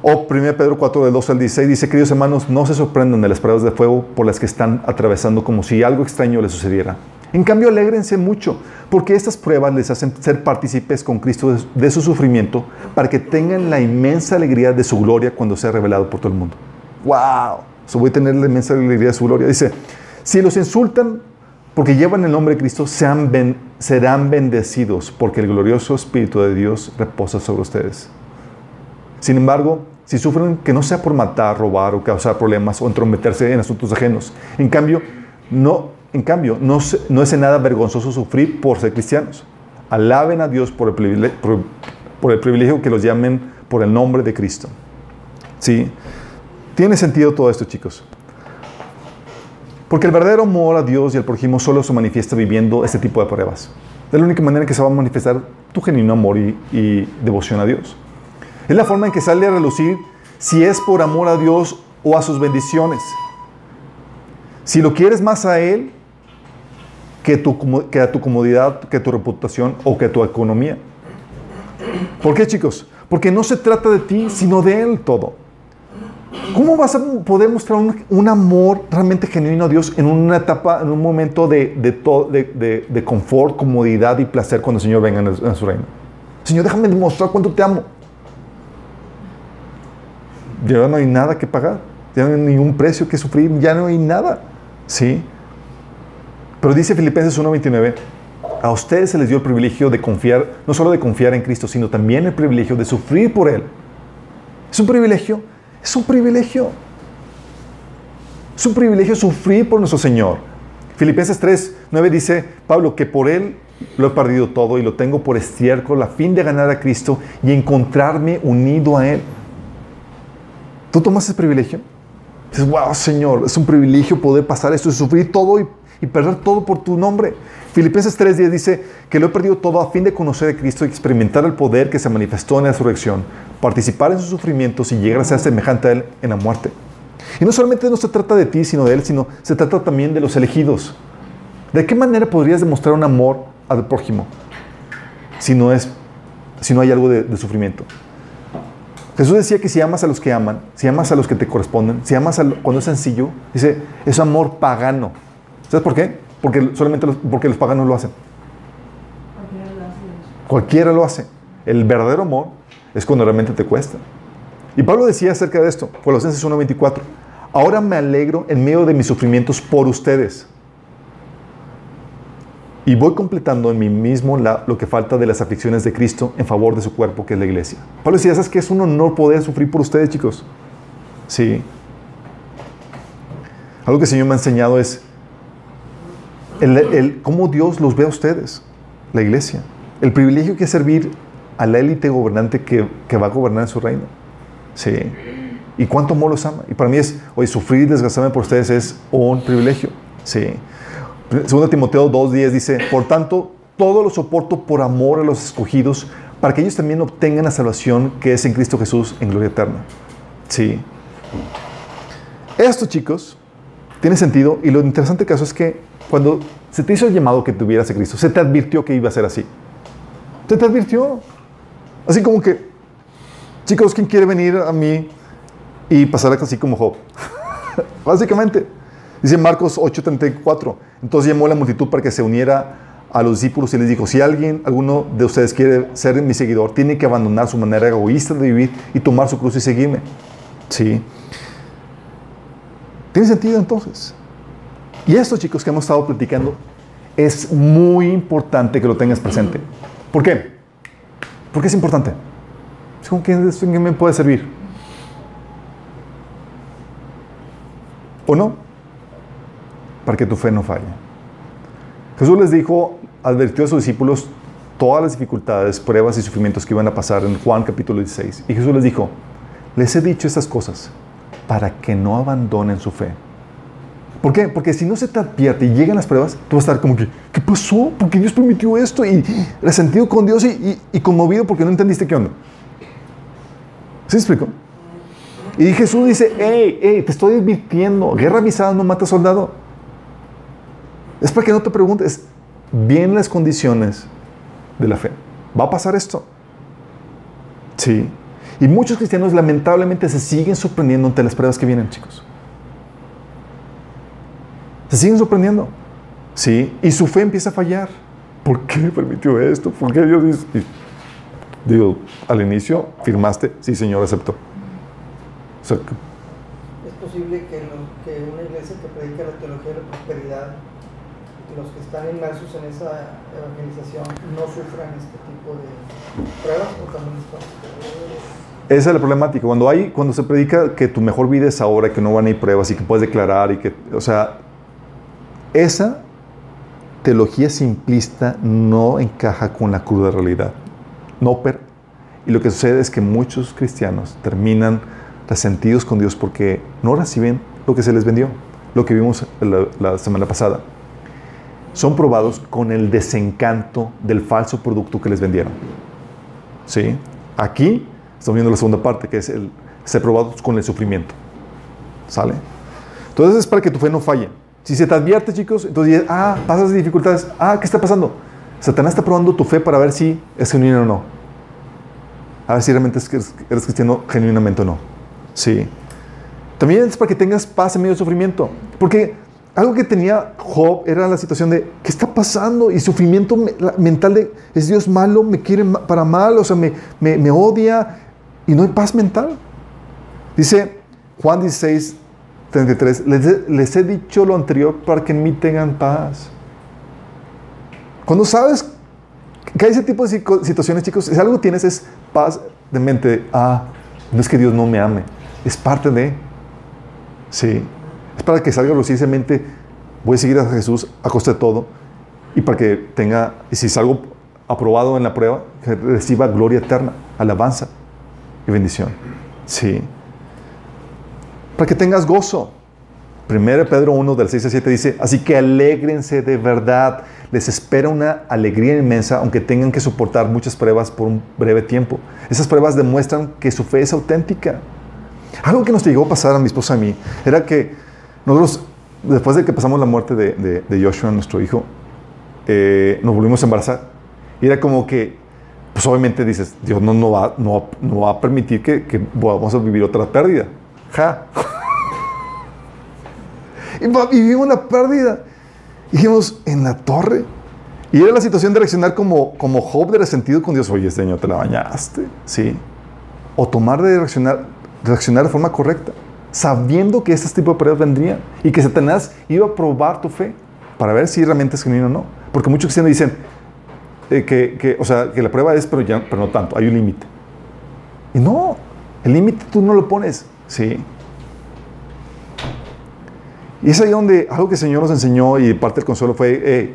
Speaker 1: O 1 Pedro 4, del 12 al 16 dice, queridos hermanos, no se sorprendan de las pruebas de fuego por las que están atravesando como si algo extraño les sucediera. En cambio, alégrense mucho, porque estas pruebas les hacen ser partícipes con Cristo de su sufrimiento para que tengan la inmensa alegría de su gloria cuando sea revelado por todo el mundo. ¡Wow! So voy a tener la inmensa alegría de su gloria. Dice, si los insultan porque llevan el nombre de Cristo, sean ben- serán bendecidos, porque el glorioso Espíritu de Dios reposa sobre ustedes. Sin embargo, si sufren, que no sea por matar, robar o causar problemas o entrometerse en asuntos ajenos. En cambio, no, en cambio, no, no es en nada vergonzoso sufrir por ser cristianos. Alaben a Dios por el, privile- por, por el privilegio que los llamen por el nombre de Cristo. ¿Sí? Tiene sentido todo esto, chicos. Porque el verdadero amor a Dios y al prójimo solo se manifiesta viviendo este tipo de pruebas. Es la única manera que se va a manifestar tu genuino amor y, devoción a Dios. Es la forma en que sale a relucir si es por amor a Dios o a sus bendiciones. Si lo quieres más a Él que, tu, que a tu comodidad, que a tu reputación o que a tu economía. ¿Por qué, chicos? Porque no se trata de ti, sino de Él todo. ¿Cómo vas a poder mostrar un, un amor realmente genuino a Dios en una etapa, en un momento de, de, to- de- de- confort, comodidad y placer cuando el Señor venga en, el- en su reino? Señor, déjame demostrar cuánto te amo. Ya no hay nada que pagar, ya no hay ningún precio que sufrir, ya no hay nada. ¿Sí? Pero dice Filipenses 1:29, a ustedes se les dio el privilegio de confiar, no solo de confiar en Cristo, sino también el privilegio de sufrir por Él. ¿Es un privilegio? Es un privilegio. Es un privilegio sufrir por nuestro Señor. Filipenses 3, 9 dice Pablo que por Él lo he perdido todo y lo tengo por estiércol a fin de ganar a Cristo y encontrarme unido a Él. ¿Tú tomas ese privilegio? Dices, wow, Señor, es un privilegio poder pasar esto y sufrir todo y, y perder todo por tu nombre. Filipenses 3.10 dice que lo he perdido todo a fin de conocer a Cristo y experimentar el poder que se manifestó en la resurrección, participar en sus sufrimientos y llegar a ser semejante a Él en la muerte. Y no solamente no se trata de ti, sino de Él, sino se trata también de los elegidos. ¿De qué manera podrías demostrar un amor al prójimo si no, es, si no hay algo de, de sufrimiento? Jesús decía que si amas a los que aman, si amas a los que te corresponden, si amas a lo- cuando es sencillo, dice, es amor pagano. ¿Sabes por qué? Porque solamente los, porque los paganos lo hacen.
Speaker 4: Cualquiera lo hace Dios.
Speaker 1: Cualquiera lo hace. El verdadero amor es cuando realmente te cuesta. Y Pablo decía acerca de esto, Colosenses 1:24, ahora me alegro en medio de mis sufrimientos por ustedes. Y voy completando en mí mismo la- lo que falta de las aflicciones de Cristo en favor de su cuerpo, que es la iglesia. Pablo decía, ¿sabes que es un honor poder sufrir por ustedes, chicos? Sí. Algo que el Señor me ha enseñado es el, cómo Dios los ve a ustedes, la iglesia. El privilegio que es servir a la élite gobernante que, que va a gobernar en su reino. Sí. Y cuánto amor los ama. Y para mí es, oye, sufrir y desgastarme por ustedes es un privilegio. Sí. Segundo Timoteo 2.10 dice, por tanto, todo lo soporto por amor a los escogidos, para que ellos también obtengan la salvación que es en Cristo Jesús en gloria eterna. Sí. Esto, chicos, tiene sentido. Y lo interesante caso es que cuando se te hizo el llamado que tuvieras a Cristo, se te advirtió que iba a ser así. Se te advirtió. Así como que, chicos, ¿quién quiere venir a mí y pasar así como Job? Básicamente. Dice Marcos 8:34. Entonces llamó a la multitud para que se uniera a los discípulos y les dijo, si alguien, alguno de ustedes quiere ser mi seguidor, tiene que abandonar su manera egoísta de vivir y tomar su cruz y seguirme. Sí. ¿Tiene sentido entonces? Y esto, chicos, que hemos estado platicando, es muy importante que lo tengas presente. ¿Por qué? ¿Por qué es importante? Es como que me puede servir. ¿O no? Para que tu fe no falle. Jesús les dijo, advirtió a sus discípulos todas las dificultades, pruebas y sufrimientos que iban a pasar en Juan capítulo 16. Y Jesús les dijo, les he dicho estas cosas para que no abandonen su fe. ¿Por qué? Porque si no se te advierte y llegan las pruebas, tú vas a estar como que, ¿qué pasó? ¿Por qué Dios permitió esto? Y resentido con Dios y, y- y conmovido porque no entendiste qué onda. ¿Sí explico? Y Jesús dice, hey, hey, te estoy advirtiendo, guerra avisada no mata soldado. Es para que no te preguntes, bien las condiciones de la fe. ¿Va a pasar esto? Sí. Y muchos cristianos lamentablemente se siguen sorprendiendo ante las pruebas que vienen, chicos. Se siguen sorprendiendo. Sí. Y su fe empieza a fallar. ¿Por qué permitió esto? ¿Por qué Dios dice? Y digo, al inicio firmaste, sí, Señor, aceptó. O sea,
Speaker 3: Es posible que, lo- que una iglesia que predica la teología de la prosperidad los que están inmersos en esa evangelización no sufran este tipo de pruebas o también.
Speaker 1: Esa es la problemática. Cuando, hay, cuando se predica que tu mejor vida es ahora, que no van a ir pruebas y que puedes declarar y que, o sea, esa teología simplista no encaja con la cruda realidad. No, per- y lo que sucede es que muchos cristianos terminan resentidos con Dios porque no reciben lo que se les vendió, lo que vimos la, la semana pasada. Son probados con el desencanto del falso producto que les vendieron. ¿Sí? Aquí estamos viendo la segunda parte, que es el ser probados con el sufrimiento. ¿Sale? Entonces es para que tu fe no falle. Si se te advierte, chicos, entonces ah, pasas dificultades. Ah, ¿qué está pasando? Satanás está probando tu fe para ver si es genuino o no. A ver si realmente eres cristiano genuinamente o no. Sí. También es para que tengas paz en medio del sufrimiento. Porque algo que tenía Job era la situación de, ¿qué está pasando? Y sufrimiento mental de, ¿es Dios malo? ¿Me quiere para mal? O sea, me, me, me odia. Y no hay paz mental. Dice Juan 16, 33, les, les he dicho lo anterior para que en mí tengan paz. Cuando sabes que hay ese tipo de situaciones, chicos, si algo tienes es paz de mente. Ah, no es que Dios no me ame, es parte de. Sí. Es para que salga lucidamente, voy a seguir a Jesús a costa de todo. Y para que tenga, y si salgo aprobado en la prueba, reciba gloria eterna, alabanza y bendición. Sí. Para que tengas gozo. 1 Pedro 1 del 6 al 7 dice, así que alégrense de verdad. Les espera una alegría inmensa, aunque tengan que soportar muchas pruebas por un breve tiempo. Esas pruebas demuestran que su fe es auténtica. Algo que nos llegó a pasar a mi esposa y a mí era que nosotros, después de que pasamos la muerte de, Joshua, nuestro hijo, eh, nos volvimos a embarazar. Y era como que, pues obviamente dices, Dios no va a permitir que, que vamos a vivir otra pérdida. Ja. Y va- vivimos la pérdida. Y dijimos, en la torre. Y era la situación de reaccionar como, como Job de resentido con Dios. Oye, Señor, te la bañaste. Sí. O tomar de reaccionar, reaccionar de forma correcta. Sabiendo que este tipo de pruebas vendrían. Y que Satanás iba a probar tu fe. Para ver si realmente es genuino o no. Porque muchos cristianos dicen eh, que, que, o sea, que la prueba es, pero, ya, pero no tanto. Hay un límite. Y no. El límite tú no lo pones. Sí. Y es ahí donde algo que el Señor nos enseñó y parte del consuelo fue, eh,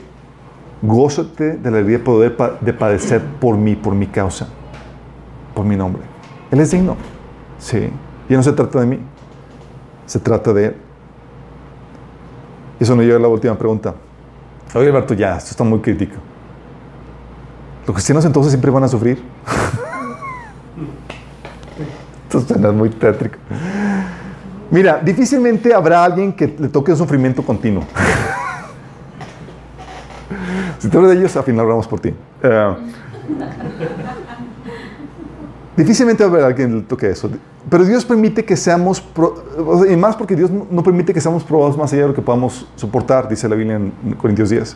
Speaker 1: gózate de la alegría de poder de padecer por mí, por mi causa, por mi nombre. Él es digno. Sí. Y no se trata de mí, se trata de Él. Eso nos lleva a la última pregunta. Oye, Alberto, ya, esto está muy crítico. ¿Los cristianos entonces siempre van a sufrir? esto suena muy tétrico. Mira, difícilmente habrá alguien que le toque un sufrimiento continuo. si tú eres de ellos, al final oramos por ti. Eh, difícilmente habrá alguien que le toque eso. Pero Dios permite que seamos, y más porque Dios no permite que seamos probados más allá de lo que podamos soportar, dice la Biblia en Corintios 10.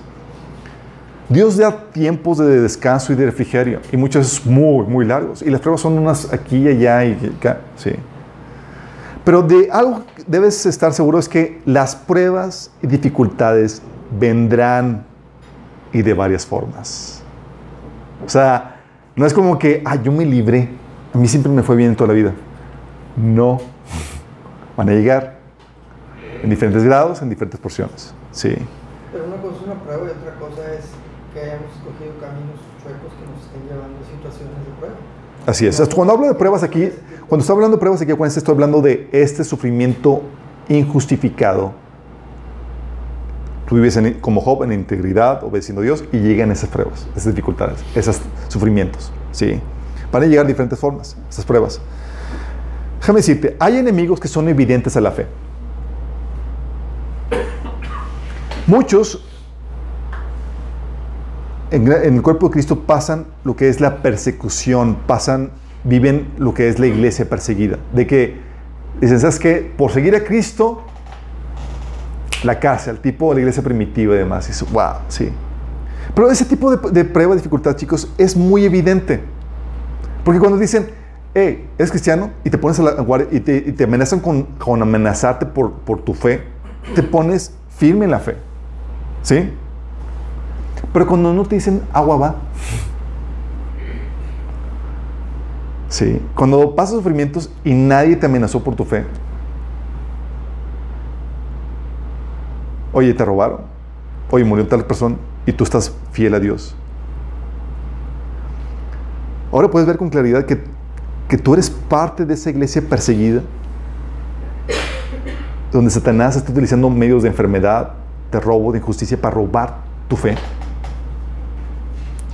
Speaker 1: Dios da tiempos de descanso y de refrigerio, y muchas veces muy, muy largos. Y las pruebas son unas aquí y allá y acá, sí. Pero de algo debes estar seguro es que las pruebas y dificultades vendrán y de varias formas. O sea, no es como que, ah, yo me libré, a mí siempre me fue bien toda la vida. No, van a llegar en diferentes grados, en diferentes porciones. Sí.
Speaker 3: Pero una cosa es una prueba y otra cosa es que hayamos escogido caminos chuecos que nos estén llevando a situaciones de prueba.
Speaker 1: Así es. Cuando hablo de pruebas aquí, cuando estoy hablando de pruebas aquí, acuérdense, estoy hablando de este sufrimiento injustificado. Tú vives en- como Job en integridad, obedeciendo a Dios, y llegan esas pruebas, esas dificultades, esos sufrimientos. ¿sí? Van a llegar de diferentes formas, esas pruebas. Déjame decirte, hay enemigos que son evidentes a la fe. Muchos en, el cuerpo de Cristo pasan lo que es la persecución, pasan, viven lo que es la iglesia perseguida. De que dicen, ¿sabes qué? Por seguir a Cristo, la cárcel, tipo de la iglesia primitiva y demás. Y wow, sí. Pero ese tipo de, prueba, de dificultad, chicos, es muy evidente. Porque cuando dicen, hey, eres cristiano y te pones a la guardia y te, y amenazan con, con amenazarte por, por tu fe, te pones firme en la fe. ¿Sí? Pero cuando no te dicen agua va. Sí. Cuando pasas sufrimientos y nadie te amenazó por tu fe. Oye, te robaron. Oye, murió tal persona y tú estás fiel a Dios. Ahora puedes ver con claridad que, que tú eres parte de esa iglesia perseguida, donde Satanás está utilizando medios de enfermedad, de robo, de injusticia para robar tu fe.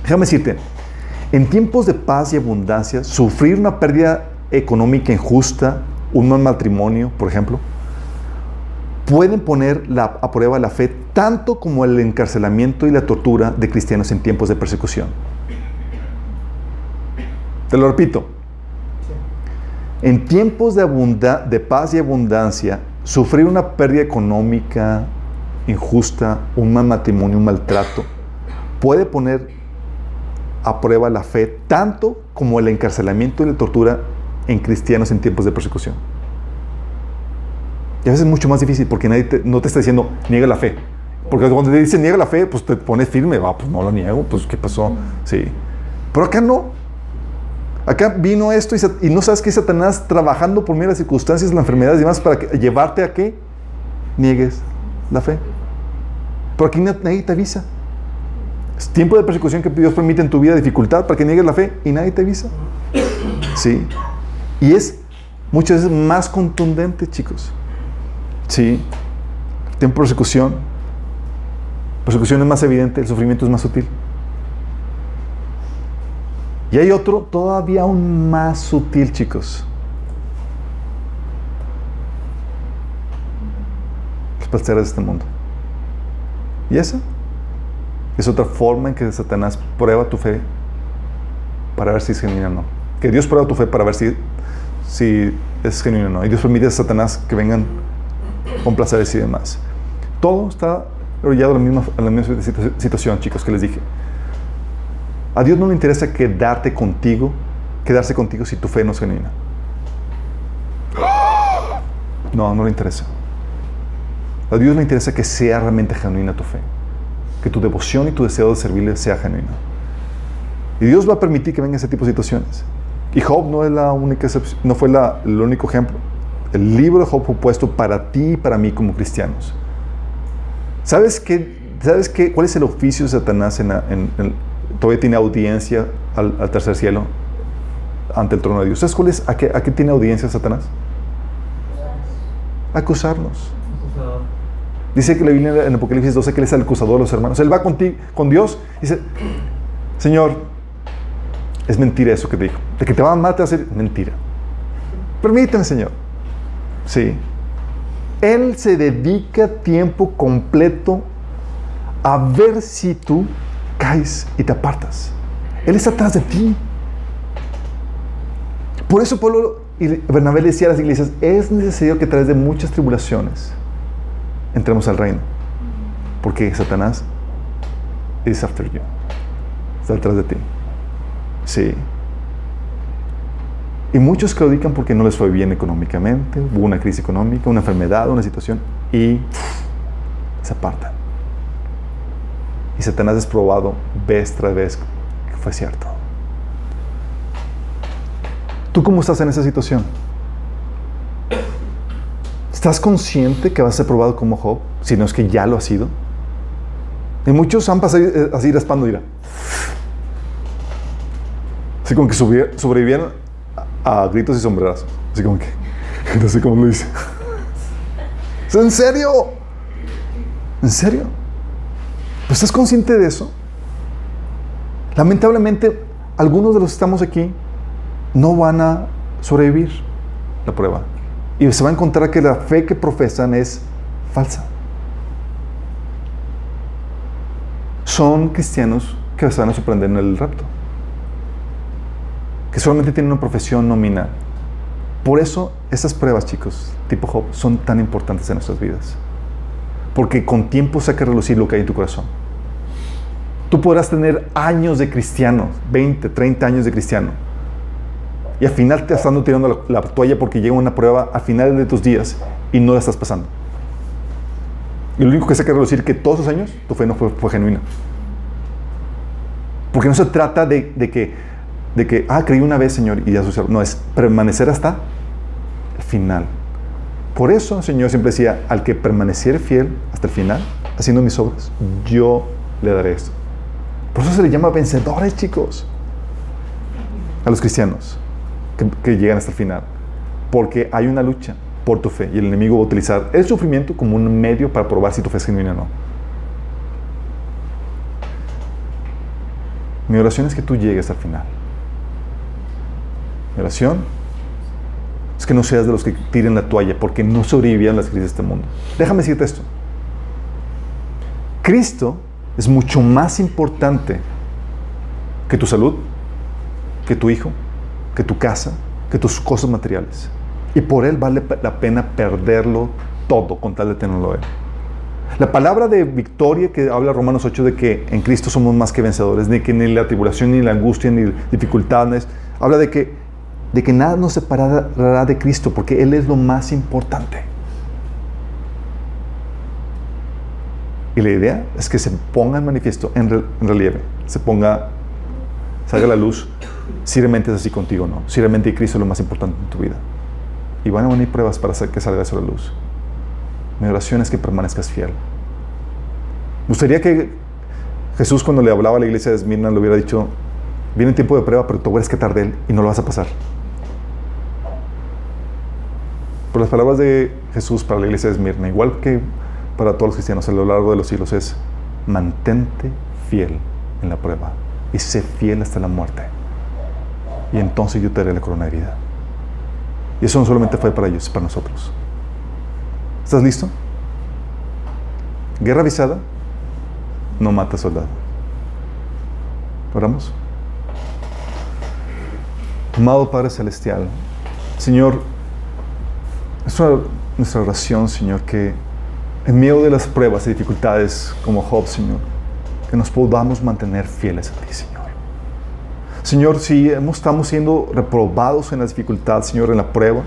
Speaker 1: Déjame decirte, en tiempos de paz y abundancia, sufrir una pérdida económica injusta, un mal matrimonio, por ejemplo, pueden poner la- a prueba la fe tanto como el encarcelamiento y la tortura de cristianos en tiempos de persecución. Te lo repito. En tiempos de, abunda- de paz y abundancia, sufrir una pérdida económica injusta, un mal matrimonio, un maltrato, puede poner a prueba la fe tanto como el encarcelamiento y la tortura en cristianos en tiempos de persecución. Y a veces es mucho más difícil porque nadie no te está diciendo niega la fe. Porque cuando te dicen niega la fe, pues te pones firme, va, pues no lo niego, pues ¿qué pasó? Sí. Pero acá no. Acá vino esto y, no sabes que es Satanás trabajando por de las circunstancias, las enfermedades y demás para llevarte a que niegues la fe. Pero aquí na- nadie te avisa. Tiempo de persecución que Dios permite en tu vida, dificultad para que niegues la fe y nadie te avisa. Sí. Y es muchas veces más contundente, chicos. Sí. Tiempo de persecución. Persecución es más evidente, el sufrimiento es más sutil. Y hay otro todavía aún más sutil, chicos. Los placeres de este mundo. ¿Y esa? Es otra forma en que Satanás prueba tu fe para ver si es genuina o no. Que Dios prueba tu fe para ver si, si es genuina o no. Y Dios permite a Satanás que vengan con placeres y demás. Todo está orillado a la misma, la misma situ- situación, chicos, que les dije. A Dios no le interesa quedarte contigo, quedarse contigo si tu fe no es genuina. No, no le interesa. A Dios le interesa que sea realmente genuina tu fe. Que tu devoción y tu deseo de servirle sea genuino. Y Dios va a permitir que vengan ese tipo de situaciones. Y Job no es la única excepción, no fue la- el único ejemplo. El libro de Job fue puesto para ti y para mí como cristianos. ¿Sabes qué? ¿Sabes qué? ¿Cuál es el oficio de Satanás? En, en- todavía tiene audiencia al, al tercer cielo ante el trono de Dios. ¿Sabes cuál es? ¿A qué, a qué tiene audiencia Satanás? Acusarnos. Dice que la Biblia en Apocalipsis 12 que Él es el acusador de los hermanos. Él va contigo, con Dios y dice, Señor, es mentira eso que te dijo. De que te va a amar, te va a hacer mentira. Permíteme, Señor. Sí. Él se dedica tiempo completo a ver si tú caes y te apartas. Él está atrás de ti. Por eso Pablo y Bernabé le decía a las iglesias, es necesario que a través de muchas tribulaciones entremos al reino. Porque Satanás is after you. Está detrás de ti. Sí. Y muchos claudican porque no les fue bien económicamente, hubo una crisis económica, una enfermedad, una situación, y se apartan. Y Satanás es probado vez tras vez que fue cierto. ¿Tú cómo estás en esa situación? ¿Estás consciente que vas a ser probado como Job? Si no es que ya lo ha sido. Y muchos han pasado eh, así raspando, mira. Así como que sobrevivieron a, gritos y sombrerazos. Así como que, no sé cómo lo dice. ¿En serio? ¿En serio? ¿Pero estás consciente de eso? Lamentablemente, algunos de los que estamos aquí no van a sobrevivir la prueba. Y se va a encontrar que la fe que profesan es falsa. Son cristianos que se van a sorprender en el rapto. Que solamente tienen una profesión nominal. Por eso estas pruebas, chicos, tipo Job, son tan importantes en nuestras vidas. Porque con tiempo saca a relucir lo que hay en tu corazón. Tú podrás tener años de cristiano, 20, 30 años de cristiano. Y al final te estás tirando la, la toalla porque llega una prueba al final de tus días y no la estás pasando. Y lo único que saca a relucir que todos esos años tu fe no fue, fue genuina. Porque no se trata de, de que, de que, ah, creí una vez, Señor, y ya sucedió. No, es permanecer hasta el final. Por eso el Señor siempre decía, al que permaneciere fiel hasta el final, haciendo mis obras, yo le daré esto. Por eso se le llama vencedores, chicos, a los cristianos que, llegan hasta el final. Porque hay una lucha por tu fe y el enemigo va a utilizar el sufrimiento como un medio para probar si tu fe es genuina o no. Mi oración es que tú llegues al final. Mi oración es que no seas de los que tiren la toalla porque no sobrevivían las crisis de este mundo. Déjame decirte esto. Cristo es mucho más importante que tu salud, que tu hijo, que tu casa, que tus cosas materiales. Y por Él vale la pena perderlo todo con tal de tenerlo Él. La palabra de victoria que habla Romanos 8 de que en Cristo somos más que vencedores, ni que ni la tribulación, ni la angustia, ni dificultades, habla de que, de que nada nos separará de Cristo, porque Él es lo más importante. Y la idea es que se ponga en manifiesto, en, re- en relieve, se ponga, salga la luz, si realmente es así contigo o no, si realmente Cristo es lo más importante en tu vida. Y van a venir pruebas para que salga eso a la luz. Mi oración es que permanezcas fiel. Me gustaría que Jesús cuando le hablaba a la iglesia de Esmirna le hubiera dicho, viene tiempo de prueba, pero tú verás que tarde él y no lo vas a pasar. Por las palabras de Jesús para la iglesia de Esmirna, igual que para todos los cristianos a lo largo de los siglos, es mantente fiel en la prueba y sé fiel hasta la muerte. Y entonces yo te daré la corona de vida. Y eso no solamente fue para ellos, es para nosotros. ¿Estás listo? Guerra avisada no mata soldado. Oramos. Amado Padre Celestial, Señor, es nuestra oración, Señor, que en medio de las pruebas y dificultades como Job, Señor, que nos podamos mantener fieles a ti, Señor. Señor, si estamos siendo reprobados en la dificultad, Señor, en la prueba,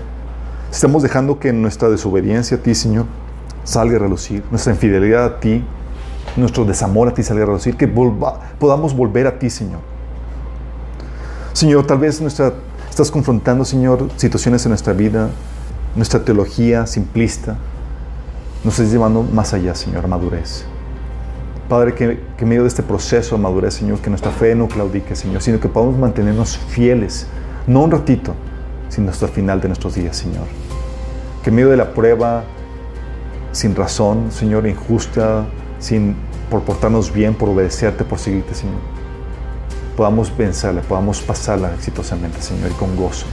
Speaker 1: estamos dejando que nuestra desobediencia a ti, Señor, salga a relucir, nuestra infidelidad a ti, nuestro desamor a ti salga a relucir, que podamos volver a ti, Señor. Señor, tal vez nuestra, estás confrontando, Señor, situaciones en nuestra vida, nuestra teología simplista, nos estás llevando más allá, Señor, madurez. Padre, que, que en medio de este proceso de madurez, Señor, que nuestra fe no claudique, Señor, sino que podamos mantenernos fieles, no un ratito, sino hasta el final de nuestros días, Señor. Que en medio de la prueba, sin razón, Señor, injusta, sin por portarnos bien, por obedecerte, por seguirte, Señor, podamos vencerla, podamos pasarla exitosamente, Señor, y con gozo.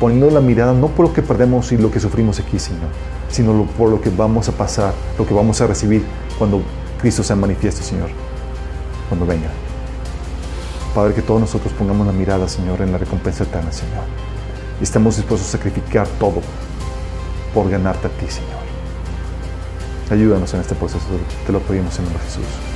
Speaker 1: Poniendo la mirada no por lo que perdemos y lo que sufrimos aquí, Señor, sino por lo que vamos a pasar, lo que vamos a recibir cuando Cristo se manifieste, Señor, cuando venga. Padre, que todos nosotros pongamos la mirada, Señor, en la recompensa eterna, Señor. Y estemos dispuestos a sacrificar todo por ganarte a ti, Señor. Ayúdanos en este proceso, te lo pedimos en nombre de Jesús.